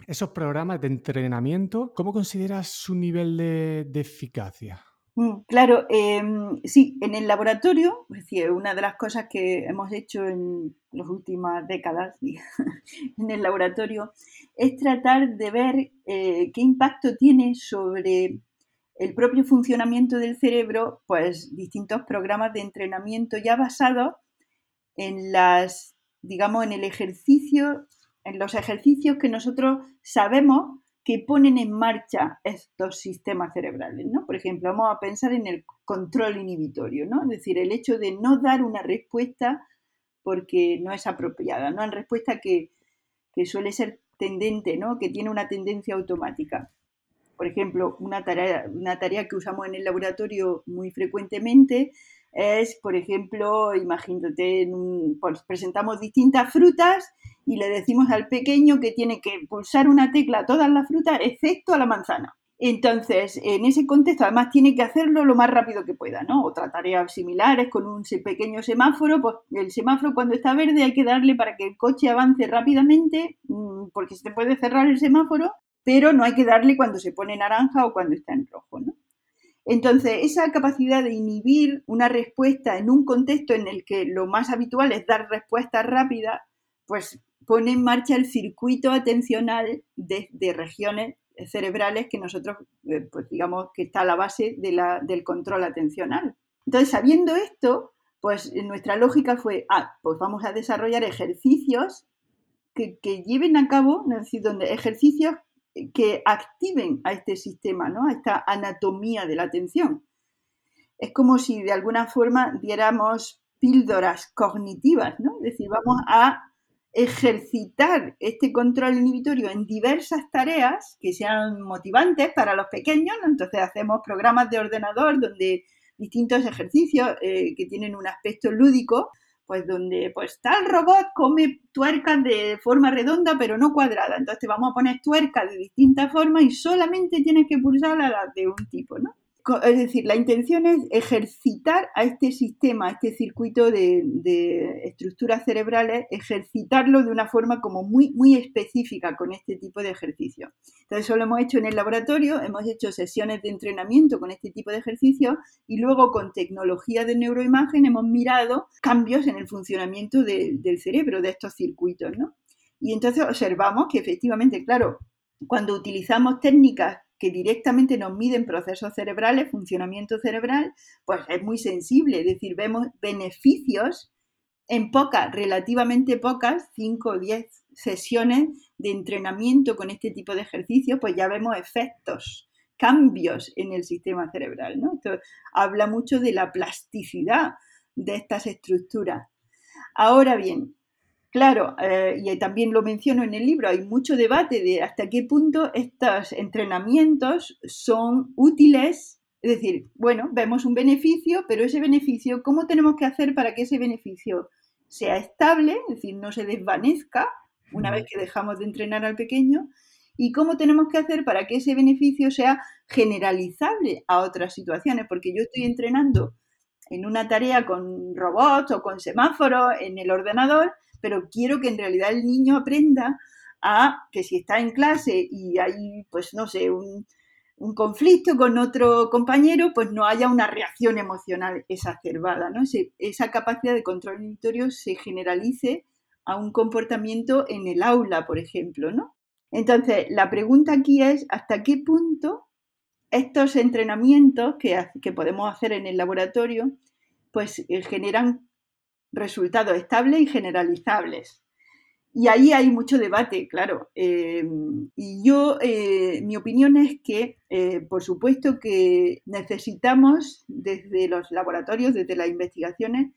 esos programas de entrenamiento, ¿cómo consideras su nivel de, eficacia? Mm, claro, em, sí, en el laboratorio, es decir, una de las cosas que hemos hecho en las últimas décadas <laughs> en el laboratorio es tratar de ver eh, qué impacto tiene sobre el propio funcionamiento del cerebro, pues distintos programas de entrenamiento ya basados en las, digamos, en el ejercicio, en los ejercicios que nosotros sabemos que ponen en marcha estos sistemas cerebrales, ¿no? Por ejemplo, vamos a pensar en el control inhibitorio, ¿no? Es decir, el hecho de no dar una respuesta porque no es apropiada, ¿no? En respuesta que, que suele ser tendente, ¿no? Que tiene una tendencia automática por ejemplo, una tarea, una tarea que usamos en el laboratorio muy frecuentemente es, por ejemplo, imagínate, pues presentamos distintas frutas y le decimos al pequeño que tiene que pulsar una tecla a todas las frutas excepto a la manzana. Entonces, en ese contexto, además tiene que hacerlo lo más rápido que pueda, ¿no? Otra tarea similar es con un pequeño semáforo, pues el semáforo cuando está verde hay que darle para que el coche avance rápidamente, mm, porque se puede cerrar el semáforo, pero no hay que darle cuando se pone naranja o cuando está en rojo, ¿no? Entonces, esa capacidad de inhibir una respuesta en un contexto en el que lo más habitual es dar respuesta rápida, pues pone en marcha el circuito atencional de, regiones cerebrales que nosotros, eh, pues digamos, que está a la base del control atencional. Entonces, sabiendo esto, pues nuestra lógica fue, ah, pues vamos a desarrollar ejercicios que, que lleven a cabo, es decir, donde ejercicios que activen a este sistema, ¿no? a esta anatomía de la atención. Es como si de alguna forma diéramos píldoras cognitivas, ¿no? es decir, vamos a ejercitar este control inhibitorio en diversas tareas que sean motivantes para los pequeños, entonces hacemos programas de ordenador donde distintos ejercicios eh, que tienen un aspecto lúdico pues donde pues tal robot come tuercas de forma redonda pero no cuadrada. Entonces te vamos a poner tuercas de distintas formas y solamente tienes que pulsar a las de un tipo, ¿no? Es decir, la intención es ejercitar a este sistema, a este circuito de, estructuras cerebrales, ejercitarlo de una forma como muy, muy específica con este tipo de ejercicio. Entonces, eso lo hemos hecho en el laboratorio, hemos hecho sesiones de entrenamiento con este tipo de ejercicio y luego con tecnología de neuroimagen hemos mirado cambios en el funcionamiento del cerebro, de estos circuitos, ¿no? Y entonces observamos que efectivamente, claro, cuando utilizamos técnicas que directamente nos miden procesos cerebrales, funcionamiento cerebral, pues es muy sensible, es decir, vemos beneficios en pocas, relativamente pocas, 5 o 10 sesiones de entrenamiento con este tipo de ejercicios, pues ya vemos efectos, cambios en el sistema cerebral. ¿no? Esto habla mucho de la plasticidad de estas estructuras. Ahora bien, Claro, eh, y también lo menciono en el libro, hay mucho debate de hasta qué punto estos entrenamientos son útiles. Es decir, bueno, vemos un beneficio, pero ese beneficio, ¿cómo tenemos que hacer para que ese beneficio sea estable, es decir, no se desvanezca una vez que dejamos de entrenar al pequeño? ¿Y cómo tenemos que hacer para que ese beneficio sea generalizable a otras situaciones? Porque yo estoy entrenando en una tarea con robots o con semáforos en el ordenador, pero quiero que en realidad el niño aprenda a que si está en clase y hay, pues no sé, un, conflicto con otro compañero, pues no haya una reacción emocional exacerbada, ¿no? esa capacidad de control inhibitorio se generalice a un comportamiento en el aula, por ejemplo, ¿no? Entonces, la pregunta aquí es hasta qué punto estos entrenamientos que, que podemos hacer en el laboratorio, pues eh, generan resultados estables y generalizables. Y ahí hay mucho debate, claro. Eh, y yo, eh, mi opinión es que, eh, por supuesto que necesitamos desde los laboratorios, desde las investigaciones,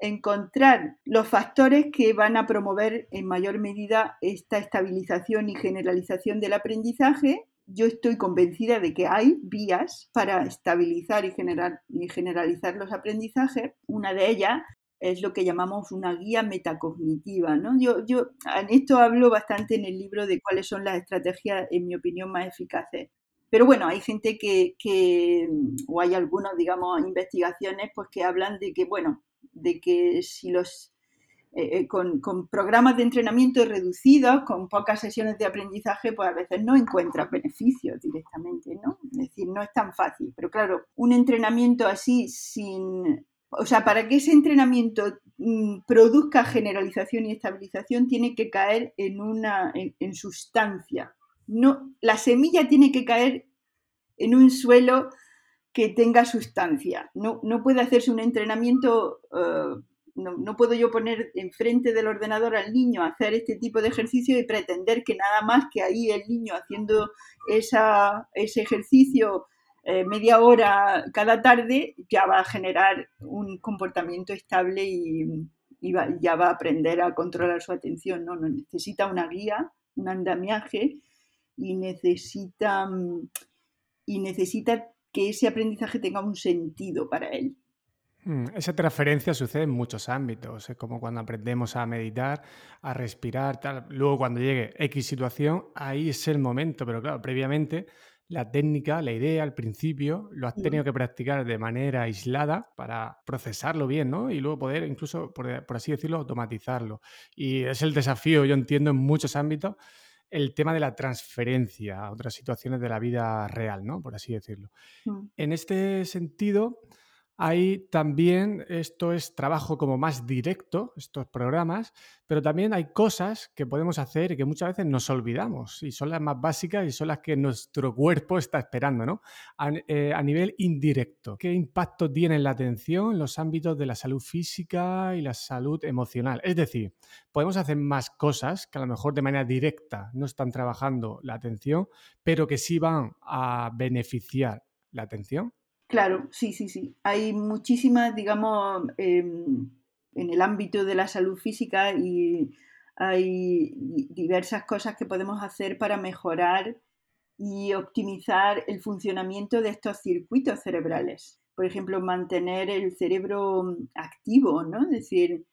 encontrar los factores que van a promover en mayor medida esta estabilización y generalización del aprendizaje. Yo estoy convencida de que hay vías para estabilizar y, generar, y generalizar los aprendizajes. Una de ellas es lo que llamamos una guía metacognitiva. ¿no? Yo, yo en esto hablo bastante en el libro de cuáles son las estrategias, en mi opinión, más eficaces. Pero bueno, hay gente que, que o hay algunas, digamos, investigaciones pues que hablan de que, bueno, de que si los eh, eh, con, con, programas de entrenamiento reducidos, con pocas sesiones de aprendizaje, pues a veces no encuentras beneficios directamente, ¿no? Es decir, no es tan fácil. Pero claro, un entrenamiento así sin o sea, para que ese entrenamiento mm, produzca generalización y estabilización, tiene que caer en una en, sustancia. No, la semilla tiene que caer en un suelo que tenga sustancia. No, no puede hacerse un entrenamiento, eh, no, puedo yo poner enfrente del ordenador al niño a hacer este tipo de ejercicio y pretender que nada más que ahí el niño haciendo esa, ese ejercicio eh, media hora cada tarde, ya va a generar un comportamiento estable y, ya va a aprender a controlar su atención. ¿no? necesita una guía, un andamiaje y necesita, y necesita que ese aprendizaje tenga un sentido para él. Hmm, esa transferencia sucede en muchos ámbitos, es como cuando aprendemos a meditar, a respirar, tal. Luego cuando llegue X situación, ahí es el momento, pero claro, previamente la técnica, la idea al principio, lo has tenido que practicar de manera aislada para procesarlo bien, ¿no? Y luego poder incluso, por, así decirlo, automatizarlo. Y es el desafío, yo entiendo, en muchos ámbitos, el tema de la transferencia a otras situaciones de la vida real, ¿no? Por así decirlo. Mm. En este sentido, hay también, esto es trabajo como más directo, estos programas, pero también hay cosas que podemos hacer y que muchas veces nos olvidamos y son las más básicas y son las que nuestro cuerpo está esperando, ¿no? A, eh, nivel indirecto, ¿qué impacto tiene la atención en los ámbitos de la salud física y la salud emocional? Es decir, podemos hacer más cosas que a lo mejor de manera directa no están trabajando la atención, pero que sí van a beneficiar la atención. Claro, sí, sí, sí. Hay muchísimas, digamos, em, en el ámbito de la salud física y hay diversas cosas que podemos hacer para mejorar y optimizar el funcionamiento de estos circuitos cerebrales. Por ejemplo, mantener el cerebro activo, ¿no? Es decir,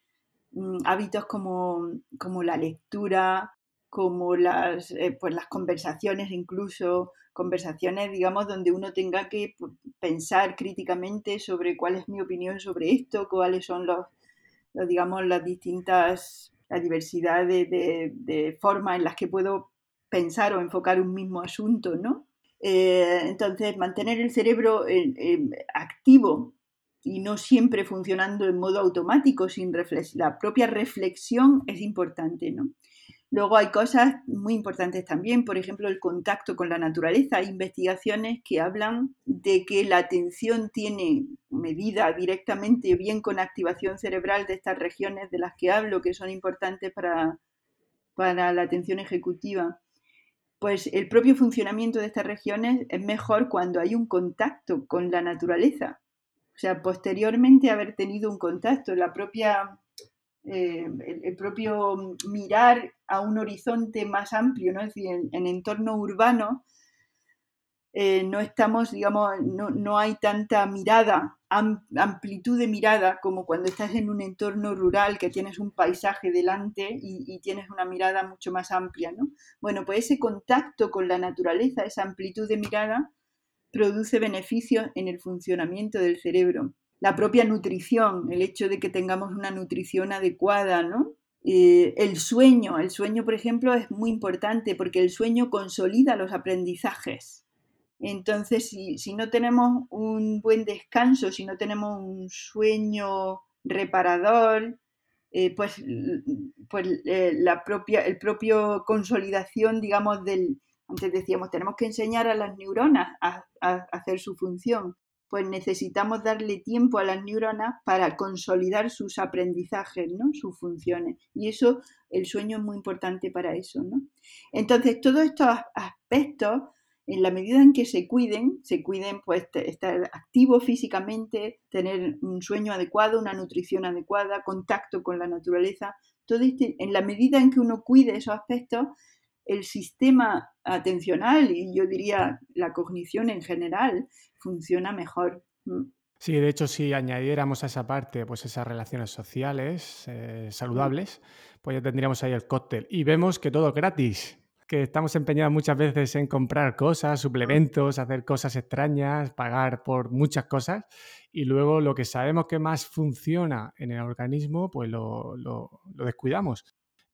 mm, hábitos como, como la lectura, como las, eh, pues las conversaciones, incluso conversaciones, digamos, donde uno tenga que pues, pensar críticamente sobre cuál es mi opinión sobre esto, cuáles son los, digamos, las distintas, la diversidad de, formas en las que puedo pensar o enfocar un mismo asunto, ¿no? Eh, entonces, mantener el cerebro activo y no siempre funcionando en modo automático, sin la propia reflexión es importante, ¿no? Luego hay cosas muy importantes también, por ejemplo, el contacto con la naturaleza. Hay investigaciones que hablan de que la atención tiene medida directamente bien con activación cerebral de estas regiones de las que hablo, que son importantes para, para la atención ejecutiva. Pues el propio funcionamiento de estas regiones es mejor cuando hay un contacto con la naturaleza. O sea, posteriormente haber tenido un contacto, la propia eh, el, propio mirar a un horizonte más amplio, ¿no? Es decir, en, entorno urbano eh, no estamos, digamos, no, hay tanta mirada, amplitud de mirada como cuando estás en un entorno rural que tienes un paisaje delante y, y, tienes una mirada mucho más amplia, ¿no? Bueno, pues ese contacto con la naturaleza, esa amplitud de mirada, produce beneficios en el funcionamiento del cerebro la propia nutrición, el hecho de que tengamos una nutrición adecuada, ¿no? Eh, el sueño, el sueño, por ejemplo, es muy importante porque el sueño consolida los aprendizajes. Entonces, si, no tenemos un buen descanso, si no tenemos un sueño reparador, eh, pues, pues eh, la propia, el propio consolidación, digamos, del, antes decíamos, tenemos que enseñar a las neuronas a hacer su función pues necesitamos darle tiempo a las neuronas para consolidar sus aprendizajes, ¿no? sus funciones. Y eso, el sueño es muy importante para eso. ¿no? Entonces, todos estos aspectos, en la medida en que se cuiden, se cuiden, pues estar activo físicamente, tener un sueño adecuado, una nutrición adecuada, contacto con la naturaleza, todo este, en la medida en que uno cuide esos aspectos, el sistema atencional y yo diría la cognición en general funciona mejor. Mm. Sí, de hecho, si añadiéramos a esa parte pues esas relaciones sociales eh, saludables, pues ya tendríamos ahí el cóctel. Y vemos que todo es gratis, que estamos empeñados muchas veces en comprar cosas, suplementos, hacer cosas extrañas, pagar por muchas cosas, y luego lo que sabemos que más funciona en el organismo, pues lo, lo descuidamos.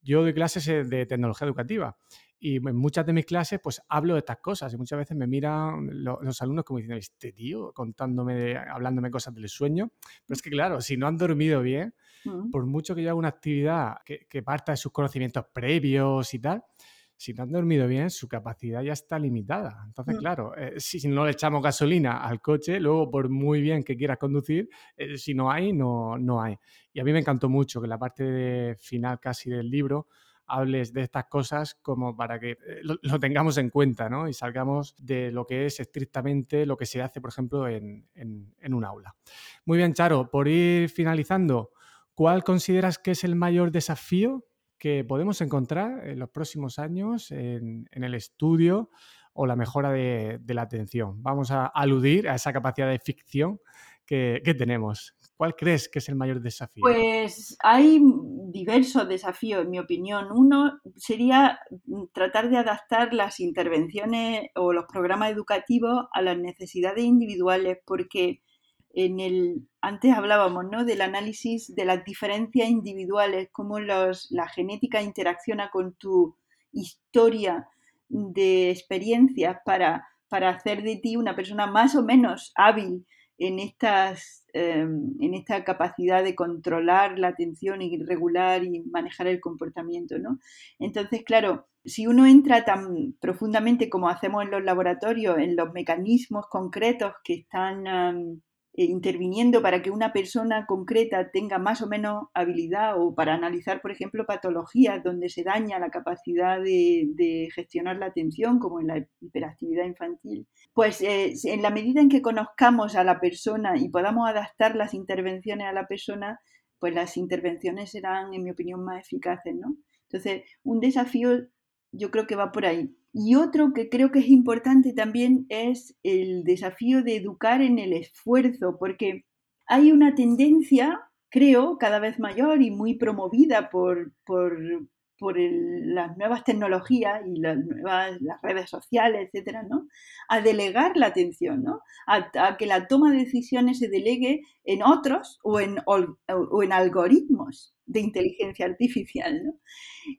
Yo doy clases eh, de tecnología educativa y en muchas de mis clases, pues hablo de estas cosas y muchas veces me miran los, alumnos como diciendo, este tío contándome, hablándome cosas del sueño. Pero es que, claro, si no han dormido bien, mm. por mucho que yo haga una actividad que, que, parta de sus conocimientos previos y tal, si no han dormido bien, su capacidad ya está limitada. Entonces, mm. claro, eh, si, no le echamos gasolina al coche, luego por muy bien que quieras conducir, eh, si no hay, no, no hay. Y a mí me encantó mucho que la parte final casi del libro hables de estas cosas como para que eh, lo, tengamos en cuenta ¿no? y salgamos de lo que es estrictamente lo que se hace, por ejemplo, en, un aula. Muy bien, Charo, por ir finalizando, ¿cuál consideras que es el mayor desafío que podemos encontrar en los próximos años en, el estudio o la mejora de, la atención? Vamos a aludir a esa capacidad de ficción que tenemos. ¿Cuál crees que es el mayor desafío? Pues hay diversos desafíos, en mi opinión. Uno sería tratar de adaptar las intervenciones o los programas educativos a las necesidades individuales, porque en el antes hablábamos ¿no? del análisis de las diferencias individuales, cómo la genética interacciona con tu historia de experiencias para, para hacer de ti una persona más o menos hábil en, estas, em, en esta capacidad de controlar la atención y regular y manejar el comportamiento. ¿no? Entonces, claro, si uno entra tan profundamente como hacemos en los laboratorios, en los mecanismos concretos que están eh, interviniendo para que una persona concreta tenga más o menos habilidad o para analizar, por ejemplo, patologías donde se daña la capacidad de, gestionar la atención, como en la hiperactividad infantil, pues eh, en la medida en que conozcamos a la persona y podamos adaptar las intervenciones a la persona, pues las intervenciones serán, en mi opinión, más eficaces, ¿no? Entonces, un desafío yo creo que va por ahí. Y otro que creo que es importante también es el desafío de educar en el esfuerzo, porque hay una tendencia, creo, cada vez mayor y muy promovida por, por las nuevas tecnologías y las nuevas redes sociales, etcétera, ¿no? A delegar la atención, ¿no? A, que la toma de decisiones se delegue en otros o en, o, en algoritmos de inteligencia artificial, ¿no?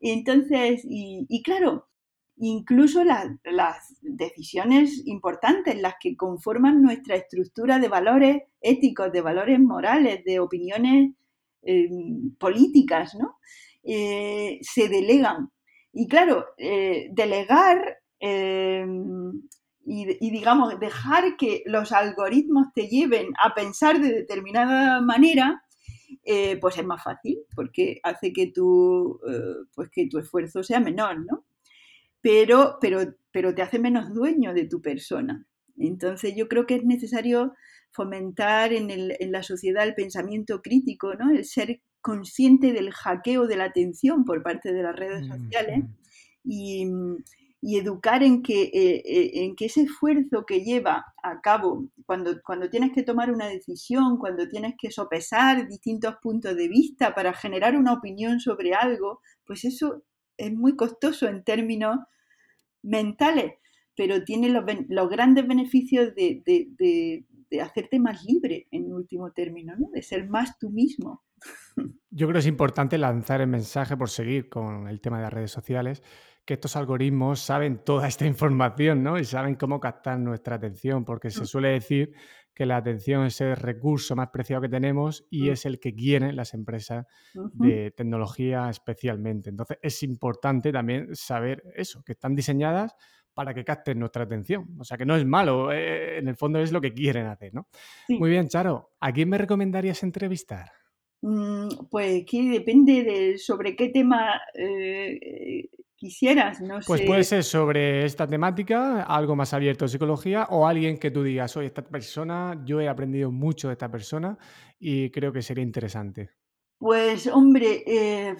entonces, y, claro, incluso las decisiones importantes, las que conforman nuestra estructura de valores éticos, de valores morales, de opiniones eh, políticas, ¿no? Eh, se delegan. Y claro, eh, delegar y, digamos, dejar que los algoritmos te lleven a pensar de determinada manera, pues es más fácil, porque hace que tu, pues que tu esfuerzo sea menor, ¿no? Pero, pero, pero te hace menos dueño de tu persona. Entonces yo creo que es necesario fomentar en, en, la sociedad el pensamiento crítico, ¿no? el ser consciente del hackeo de la atención por parte de las redes mm, sociales mm. y, y, educar en que, eh, eh, en que ese esfuerzo que lleva a cabo cuando, cuando tienes que tomar una decisión, cuando tienes que sopesar distintos puntos de vista para generar una opinión sobre algo, pues eso es muy costoso en términos mentales, pero tiene los, los grandes beneficios de, de hacerte más libre en último término, ¿no? de ser más tú mismo. Yo creo que es importante lanzar el mensaje por seguir con el tema de las redes sociales, que estos algoritmos saben toda esta información ¿no? y saben cómo captar nuestra atención, porque se mm. suele decir que la atención es el recurso más preciado que tenemos y mm. es el que quieren las empresas de tecnología especialmente. Entonces es importante también saber eso, que están diseñadas para que capten nuestra atención. O sea que no es malo, eh, en el fondo es lo que quieren hacer, ¿no? Muy bien, Charo, ¿a quién me recomendarías entrevistar? Mm, pues que depende de sobre qué tema eh, quisieras, no Pues puede ser sobre esta temática, algo más abierto psicología, o alguien que tú digas, oye, esta persona, yo he aprendido mucho de esta persona y creo que sería interesante. Pues hombre, eh,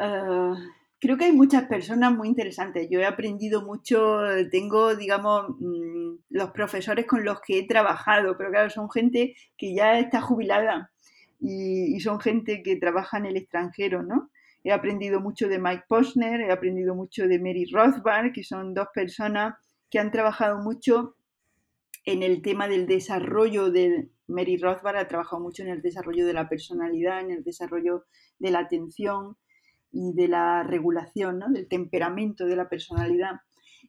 ah, Creo que hay muchas personas muy interesantes. Yo he aprendido mucho, tengo, digamos, mm, los profesores con los que he trabajado, pero claro, son gente que ya está jubilada y, son gente que trabaja en el extranjero, ¿no? He aprendido mucho de Mike Posner, he aprendido mucho de Mary Rothbard, que son dos personas que han trabajado mucho en el tema del desarrollo de Mary Rothbard ha trabajado mucho en el desarrollo de la personalidad, en el desarrollo de la atención, y de la regulación, ¿no? del temperamento de la personalidad.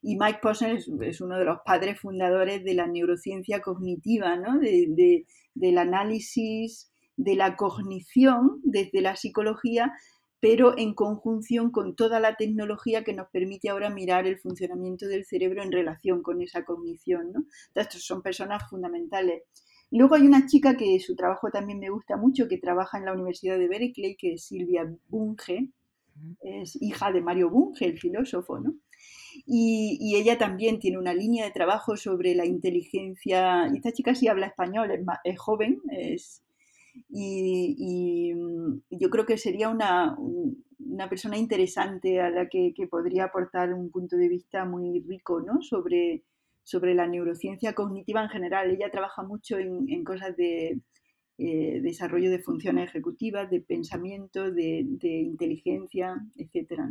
Y Mike Posner es, uno de los padres fundadores de la neurociencia cognitiva, ¿no? de, del análisis de la cognición desde la psicología, pero en conjunción con toda la tecnología que nos permite ahora mirar el funcionamiento del cerebro en relación con esa cognición. ¿no? Entonces, son personas fundamentales. Luego hay una chica que su trabajo también me gusta mucho, que trabaja en la Universidad de Berkeley, que es Silvia Bunge, es hija de Mario Bunge, el filósofo, ¿no? Y, ella también tiene una línea de trabajo sobre la inteligencia. Y esta chica sí habla español, es, joven, es, y, yo creo que sería una, una persona interesante a la que, podría aportar un punto de vista muy rico ¿no? sobre, sobre la neurociencia cognitiva en general. Ella trabaja mucho en cosas de eh, desarrollo de funciones ejecutivas, de pensamiento, de, inteligencia, etcétera.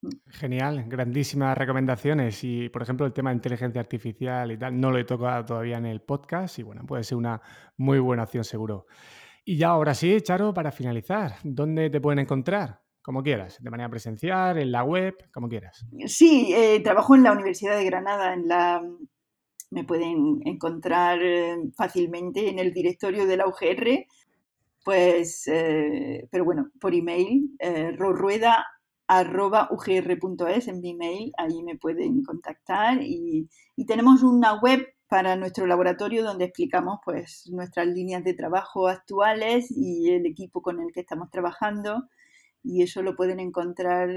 Mm. Genial, grandísimas recomendaciones. Y, por ejemplo, el tema de inteligencia artificial y tal, no lo he tocado todavía en el podcast y, bueno, puede ser una muy buena opción seguro. Y ya ahora sí, Charo, para finalizar, ¿dónde te pueden encontrar? Como quieras, de manera presencial, en la web, como quieras. Sí, eh, trabajo en la Universidad de Granada, en la me pueden encontrar eh, fácilmente en el directorio de la UGR, pues, eh, pero bueno, por email, eh, rorrueda.ugr.es en mi email, ahí me pueden contactar y, y, tenemos una web para nuestro laboratorio donde explicamos pues nuestras líneas de trabajo actuales y el equipo con el que estamos trabajando y eso lo pueden encontrar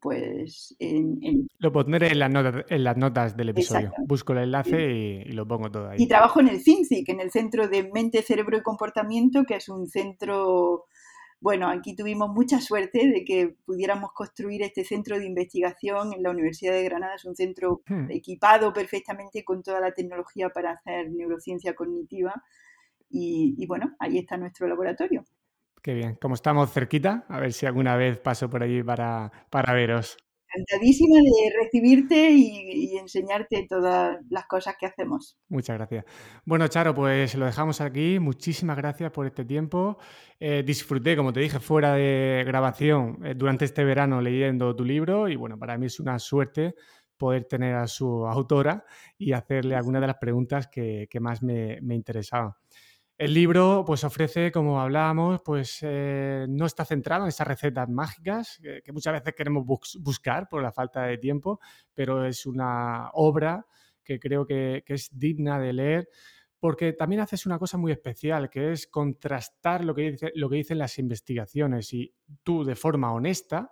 pues en, Lo pondré en las, notas, en las notas del episodio. Busco el enlace y, lo pongo todo ahí. Y trabajo en el CINCIC, en el Centro de Mente, Cerebro y Comportamiento, que es un centro... Bueno, aquí tuvimos mucha suerte de que pudiéramos construir este centro de investigación en la Universidad de Granada. Es un centro hmm. equipado perfectamente con toda la tecnología para hacer neurociencia cognitiva. y bueno, ahí está nuestro laboratorio. Qué bien. Como estamos cerquita, a ver si alguna vez paso por allí para, para veros. Encantadísima de recibirte y, enseñarte todas las cosas que hacemos. Muchas gracias. Bueno, Charo, pues lo dejamos aquí. Muchísimas gracias por este tiempo. Eh, disfruté, como te dije, fuera de grabación eh, durante este verano leyendo tu libro y bueno, para mí es una suerte poder tener a su autora y hacerle algunas de las preguntas que, más me, me interesaban. El libro pues ofrece, como hablábamos, pues eh, no está centrado en esas recetas mágicas que, muchas veces queremos buscar por la falta de tiempo, pero es una obra que creo que, es digna de leer porque también haces una cosa muy especial, que es contrastar lo que, dice, lo que dicen las investigaciones. Y tú de forma honesta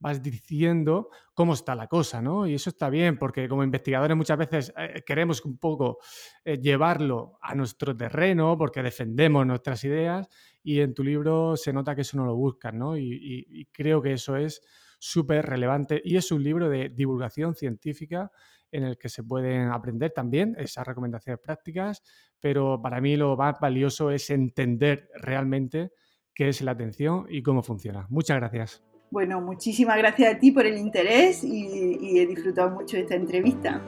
vas diciendo cómo está la cosa, ¿no? Y eso está bien, porque como investigadores muchas veces eh, queremos un poco eh, llevarlo a nuestro terreno, porque defendemos nuestras ideas, y en tu libro se nota que eso no lo buscan, ¿no? Y, creo que eso es súper relevante, y es un libro de divulgación científica en el que se pueden aprender también esas recomendaciones prácticas, pero para mí lo más valioso es entender realmente qué es la atención y cómo funciona. Muchas gracias. Bueno, muchísimas gracias a ti por el interés y, he disfrutado mucho esta entrevista.